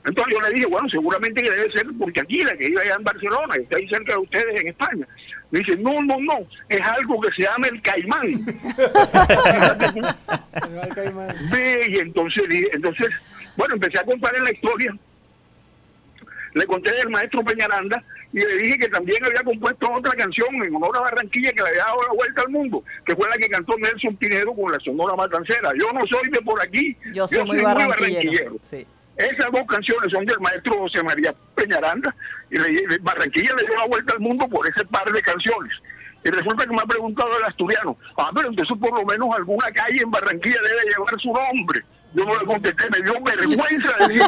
Entonces yo le dije, bueno, seguramente que debe ser porque aquí, la que iba allá en Barcelona, está ahí cerca de ustedes en España. Me dice, no, no, no, es algo que se llama el caimán. el caimán. y entonces, entonces, bueno, empecé a contar en la historia. Le conté del maestro Peñaranda y le dije que también había compuesto otra canción en honor a Barranquilla que le había dado la vuelta al mundo, que fue la que cantó Nelson Pinedo con la Sonora Matancera. Yo no soy de por aquí, yo soy, muy, barranquillero. Esas dos canciones son del maestro José María Peñaranda y Barranquilla le dio la vuelta al mundo por ese par de canciones. Y resulta que me ha preguntado el asturiano, ah, pero entonces por lo menos alguna calle en Barranquilla debe llevar su nombre. Yo no le contesté, me dio vergüenza de decir.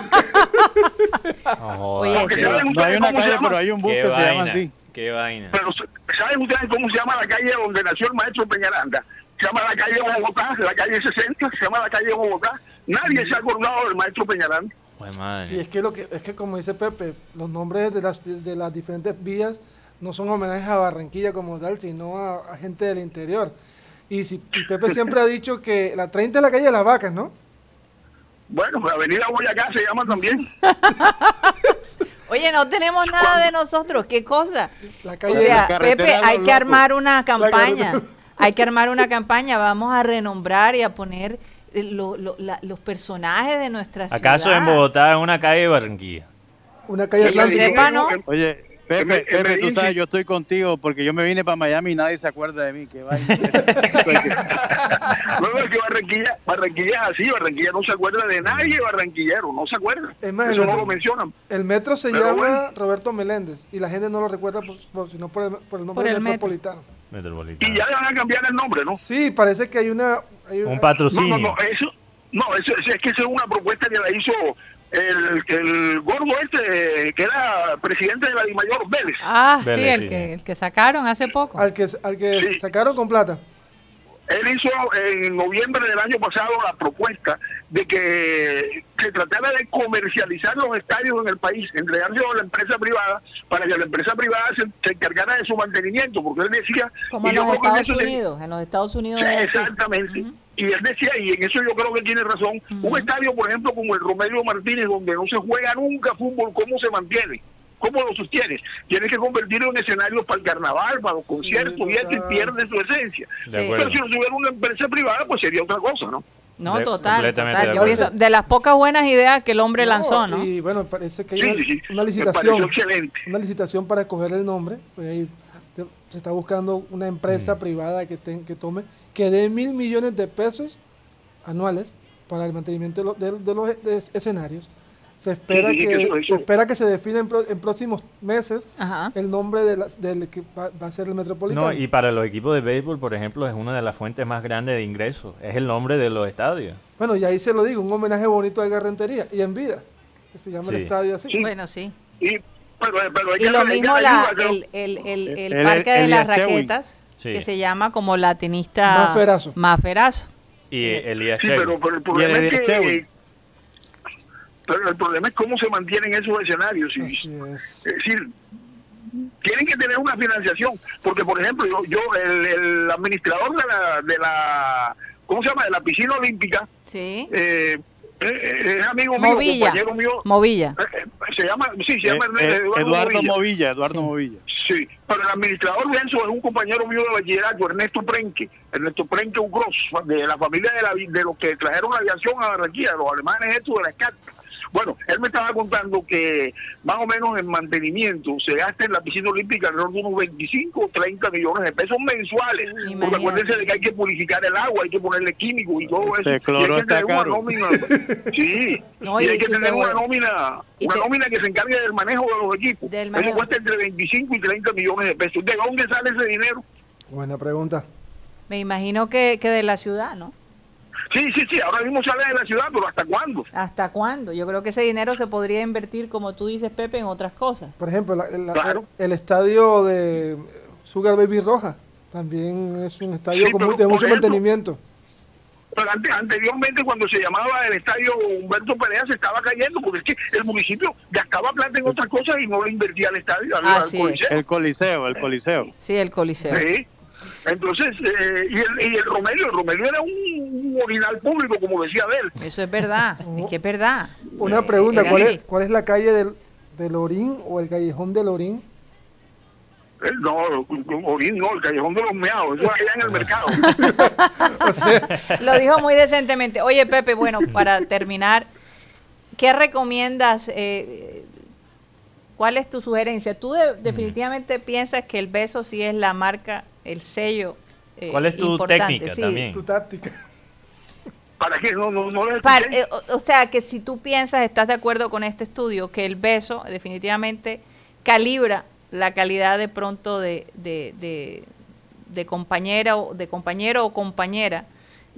Oye, no hay una calle, pero hay un bus que se llama así. Qué vaina. Pero ¿saben ustedes cómo se llama la calle donde nació el maestro Peñaranda? Se llama la calle Bogotá, la calle 60, se llama la calle Bogotá. Nadie se ha acordado del maestro Peñaranda. Pues madre. Sí, es que, lo que, es que como dice Pepe, los nombres de las, de las diferentes vías no son homenajes a Barranquilla como tal, sino a, gente del interior. Y, si, Pepe siempre ha dicho que la 30 es la calle de las vacas, ¿no? Bueno, Avenida Boyacá se llama también. Oye, no tenemos nada de nosotros, ¿qué cosa? o sea, Pepe, hay que armar una campaña. Hay que armar una campaña, vamos a renombrar y a poner eh, los personajes de nuestra ciudad. ¿Acaso en Bogotá, en una calle de Barranquilla? Una calle atlántica. Oye, Pepe, Pepe, tú sabes, yo estoy contigo porque yo me vine para Miami y nadie se acuerda de mí. Que vaya. no, es que Barranquilla, Barranquilla es así, Barranquilla no se acuerda de nadie barranquillero, no se acuerda. Es más, Eso no lo mencionan. El metro se llama Roberto Meléndez y la gente no lo recuerda por, sino por el, por el nombre del metropolitano. Y ya le van a cambiar el nombre, ¿no? Sí, parece que hay una... Un patrocinio. No, no, no, eso, no eso, es que esa es una propuesta que la hizo el, el gordo este que era presidente de la DIMAYOR, Vélez. Ah, sí, el, Que, el que sacaron hace poco. Al que, al que sacaron con plata. Él hizo en noviembre del año pasado la propuesta de que se tratara de comercializar los estadios en el país, entregárselo a la empresa privada para que la empresa privada se, encargara de su mantenimiento, porque él decía... Como en los Estados Unidos, en los Estados Unidos. exactamente y él decía, y en eso yo creo que tiene razón, un estadio, por ejemplo, como el Romelio Martínez, donde no se juega nunca fútbol, ¿cómo se mantiene? ¿Cómo lo sostienes? Tienes que convertirlo en escenario para el carnaval, para los conciertos, y eso pierde su esencia. Pero si no tuviera una empresa privada, pues sería otra cosa, ¿no? No, total. de, las pocas buenas ideas que el hombre lanzó, ¿no? Y bueno, parece que hay una, licitación. Una licitación para escoger el nombre. Pues ahí se está buscando una empresa mm. privada que, que tome que dé mil millones de pesos anuales para el mantenimiento de, los escenarios. Se espera, que, se espera que se defina en, próximos meses el nombre de del que va, a ser el Metropolitano. No, y para los equipos de béisbol, por ejemplo, es una de las fuentes más grandes de ingresos. Es el nombre de los estadios. Bueno, y ahí se lo digo, un homenaje bonito de Garrentería y en vida, que se llama el estadio así. Bueno, sí. Y, y lo mismo la, el, el, el, Parque de las Raquetas que se llama como la tenista Maferazo. Maferazo. Y Elías sí, pero, el problema es que pero el problema es cómo se mantienen esos escenarios. es. decir, tienen que tener una financiación, porque por ejemplo, yo, yo el, administrador de la, de la, ¿cómo se llama? De la piscina olímpica, sí. eh, es amigo mío, compañero mío. Movilla. se llama, sí, se llama Eduardo, Movilla. Eduardo Movilla. Sí, pero el administrador de es un compañero mío de bachillerato, Ernesto Prenque. Ernesto Prenque, un cross, de la familia de, la, de los que trajeron la aviación a Barranquilla, los alemanes estos de la SCAT. Bueno, él me estaba contando que más o menos en mantenimiento se gasta en la piscina olímpica alrededor de unos 25 o 30 millones de pesos mensuales. Porque acuérdense de que hay que purificar el agua, hay que ponerle químicos y todo eso. y hay que tener una nómina. Sí, y hay que tener una nómina, una nómina que se encargue del manejo de los equipos. Eso cuesta entre 25 y 30 millones de pesos. ¿De dónde sale ese dinero? Buena pregunta. Me imagino que, que de la ciudad, ¿no? Sí, sí, sí, ahora mismo sale de la ciudad, pero ¿hasta cuándo? ¿Hasta cuándo? Yo creo que ese dinero se podría invertir, como tú dices, Pepe, en otras cosas. Por ejemplo, el, estadio de Sugar Baby Roja también es un estadio con de mucho mantenimiento. Pero anteriormente, cuando se llamaba el estadio Humberto Perea, se estaba cayendo, porque es que el municipio gastaba plata en otras cosas y no le invertía al estadio. Ah, el Coliseo, el Coliseo. Sí, el Coliseo. Sí. Entonces, eh, y, el, y el Romelio, el Romelio era un, original público, como decía él. Eso es verdad, es que es verdad. Una pregunta, ¿cuál es, ¿cuál es la calle del, del Orín o el callejón del Orín? Eh, no, Orín no, el callejón de los meados, eso allá en el mercado. Lo dijo muy decentemente. Oye, Pepe, bueno, para terminar, ¿qué recomiendas? Eh, ¿Cuál es tu sugerencia? ¿Tú definitivamente piensas que el beso sí es la marca el sello. Eh, ¿Cuál es tu técnica también? Tu táctica. ¿Para qué? No, no, no eh, o, sea, que si tú piensas, estás de acuerdo con este estudio, que el beso definitivamente calibra la calidad de pronto de, de, de, compañera o de compañero o compañera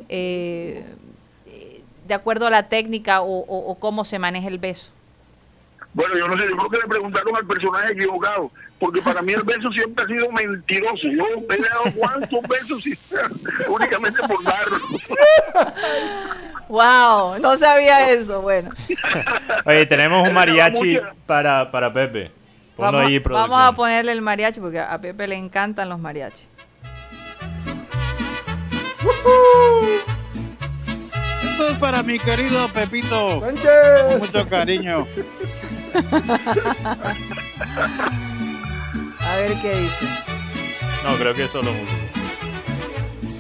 eh, de acuerdo a la técnica o cómo se maneja el beso. Bueno, yo no sé, yo creo que le preguntaron al personaje equivocado, porque para mí el beso siempre ha sido mentiroso. Yo he dado cuántos besos únicamente por darlo. wow, no sabía eso, bueno. Oye, tenemos un mariachi para, para Pepe. vamos, vamos a ponerle el mariachi porque a Pepe le encantan los mariachis. Esto es para mi querido Pepito. Con mucho cariño. A ver qué dice. No, creo que eso lo.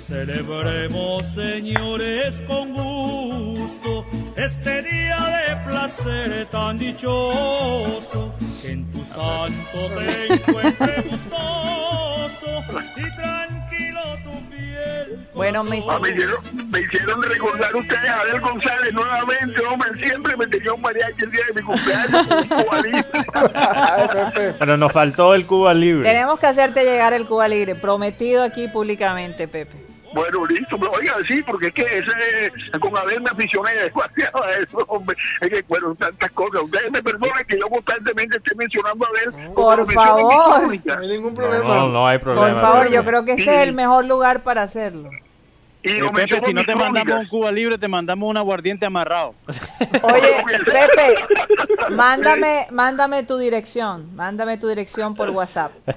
Celebremos, señores, con gusto este día de placer tan dichoso, que en tu santo te encuentre gustoso y tranquilo tu piel. Bueno, me, ah, me, hicieron, recordar ustedes a Adel González nuevamente, hombre, siempre me tenía un mariachi el día de mi cumpleaños, Cuba Libre. Pero nos faltó el Cuba Libre. Tenemos que hacerte llegar el Cuba Libre, prometido aquí públicamente, Pepe. Bueno, listo, pero oiga, sí, porque es que ese, con haber me aficioné demasiado a eso, hombre. Es que, bueno, tantas cosas. Ustedes me perdonen que yo constantemente esté mencionando a ver. Por favor. No hay ningún problema. No, no, hay problema. Por favor, yo creo que este es el mejor lugar para hacerlo. Y Pepe, si no te mandamos un Cuba libre, te mandamos un aguardiente amarrado. Oye, Pepe, mándame, mándame tu dirección, mándame tu dirección por WhatsApp.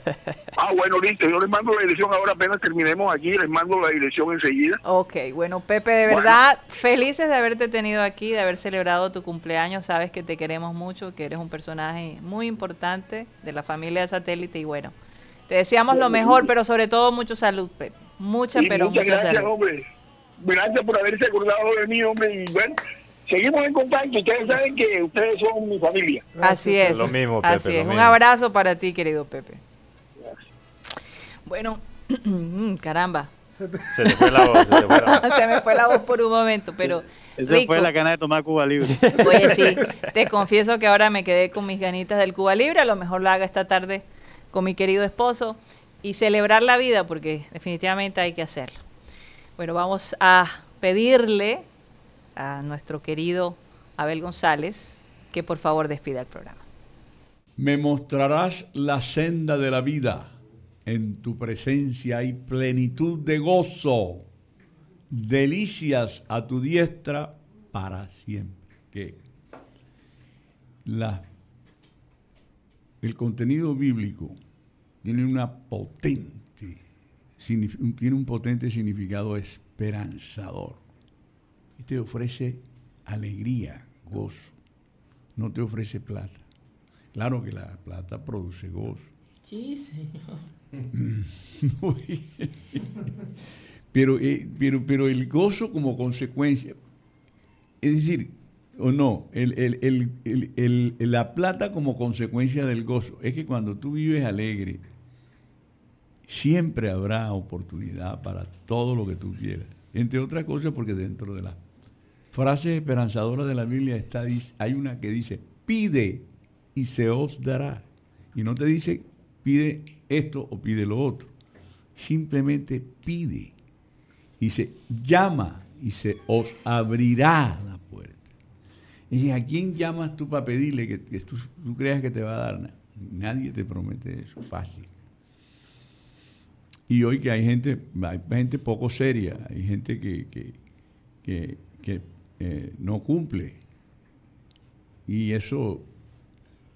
Ah, bueno, listo, yo les mando la dirección ahora apenas terminemos aquí, les mando la dirección enseguida. Ok, bueno, Pepe, de verdad, felices de haberte tenido aquí, de haber celebrado tu cumpleaños, sabes que te queremos mucho, que eres un personaje muy importante de la familia de satélite y bueno, te deseamos lo mejor, pero sobre todo mucho salud, Pepe. Muchas, pero muchas gracias, hombre. Gracias por haberse acordado de mí, hombre. Y bueno, seguimos en contacto. Ustedes saben que ustedes son mi familia. Así es. Lo mismo, Pepe. Así es. Un abrazo para ti, querido Pepe. Bueno, caramba. Se, te... fue la voz. Se, fue la voz. se me fue la voz por un momento, pero. Esa fue la gana de tomar Cuba Libre. Oye, sí. Te confieso que ahora me quedé con mis ganitas del Cuba Libre. A lo mejor lo haga esta tarde con mi querido esposo y celebrar la vida, porque definitivamente hay que hacerlo. Bueno, vamos a pedirle a nuestro querido Abel González que por favor despida el programa. Me mostrarás la senda de la vida. En tu presencia hay plenitud de gozo, delicias a tu diestra para siempre. Que la, el contenido bíblico tiene una potente, tiene un potente significado esperanzador. Y te ofrece alegría, gozo. No te ofrece plata. Claro que la plata produce gozo. Sí, señor. pero, eh, pero, pero el gozo como consecuencia, es decir, o no, la plata como consecuencia del gozo, es que cuando tú vives alegre, siempre habrá oportunidad para todo lo que tú quieras. Entre otras cosas porque dentro de las frases esperanzadoras de la Biblia está, hay una que dice, pide y se os dará. Y no te dice, pide esto o pide lo otro. Simplemente pide. Se llama y se os abrirá la puerta. Y dice, ¿a quién llamas tú para pedirle que, tú, tú creas que te va a dar? Nadie te promete eso, fácil. Y hoy que hay gente, hay gente poco seria, hay gente que, que, eh, no cumple. Y eso,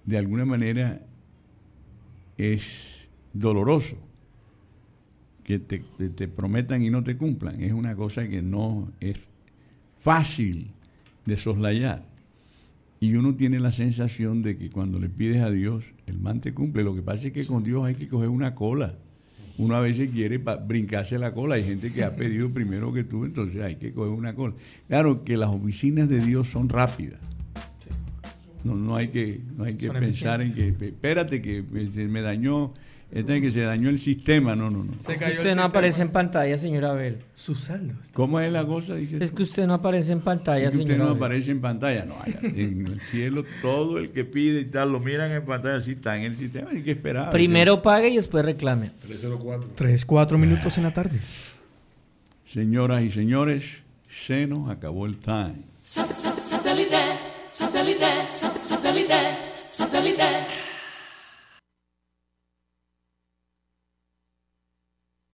de alguna manera, es doloroso. Que te, te, prometan y no te cumplan. Es una cosa que no es fácil de soslayar. Y uno tiene la sensación de que cuando le pides a Dios, el man te cumple. Lo que pasa es que con Dios hay que coger una cola uno a veces quiere brincarse la cola. Hay gente que ha pedido primero que tú, entonces hay que coger una cola. Claro que las oficinas de Dios son rápidas. No, no hay que, no hay que pensar en que, espérate, que se me dañó este que se dañó el sistema, no, no, no. Es que usted no aparece en pantalla, señora Abel. Su saldo. ¿Cómo es la cosa? Dice es que usted no aparece en pantalla, es que Usted no aparece en pantalla. No, en el cielo todo el que pide y tal, lo miran en pantalla, sí está en el sistema, hay que esperar. Primero pague y después reclame. 304. 3, 4 minutos en la tarde. Señoras y señores, se nos acabó el time. Satélite, satélite, satélite, satélite.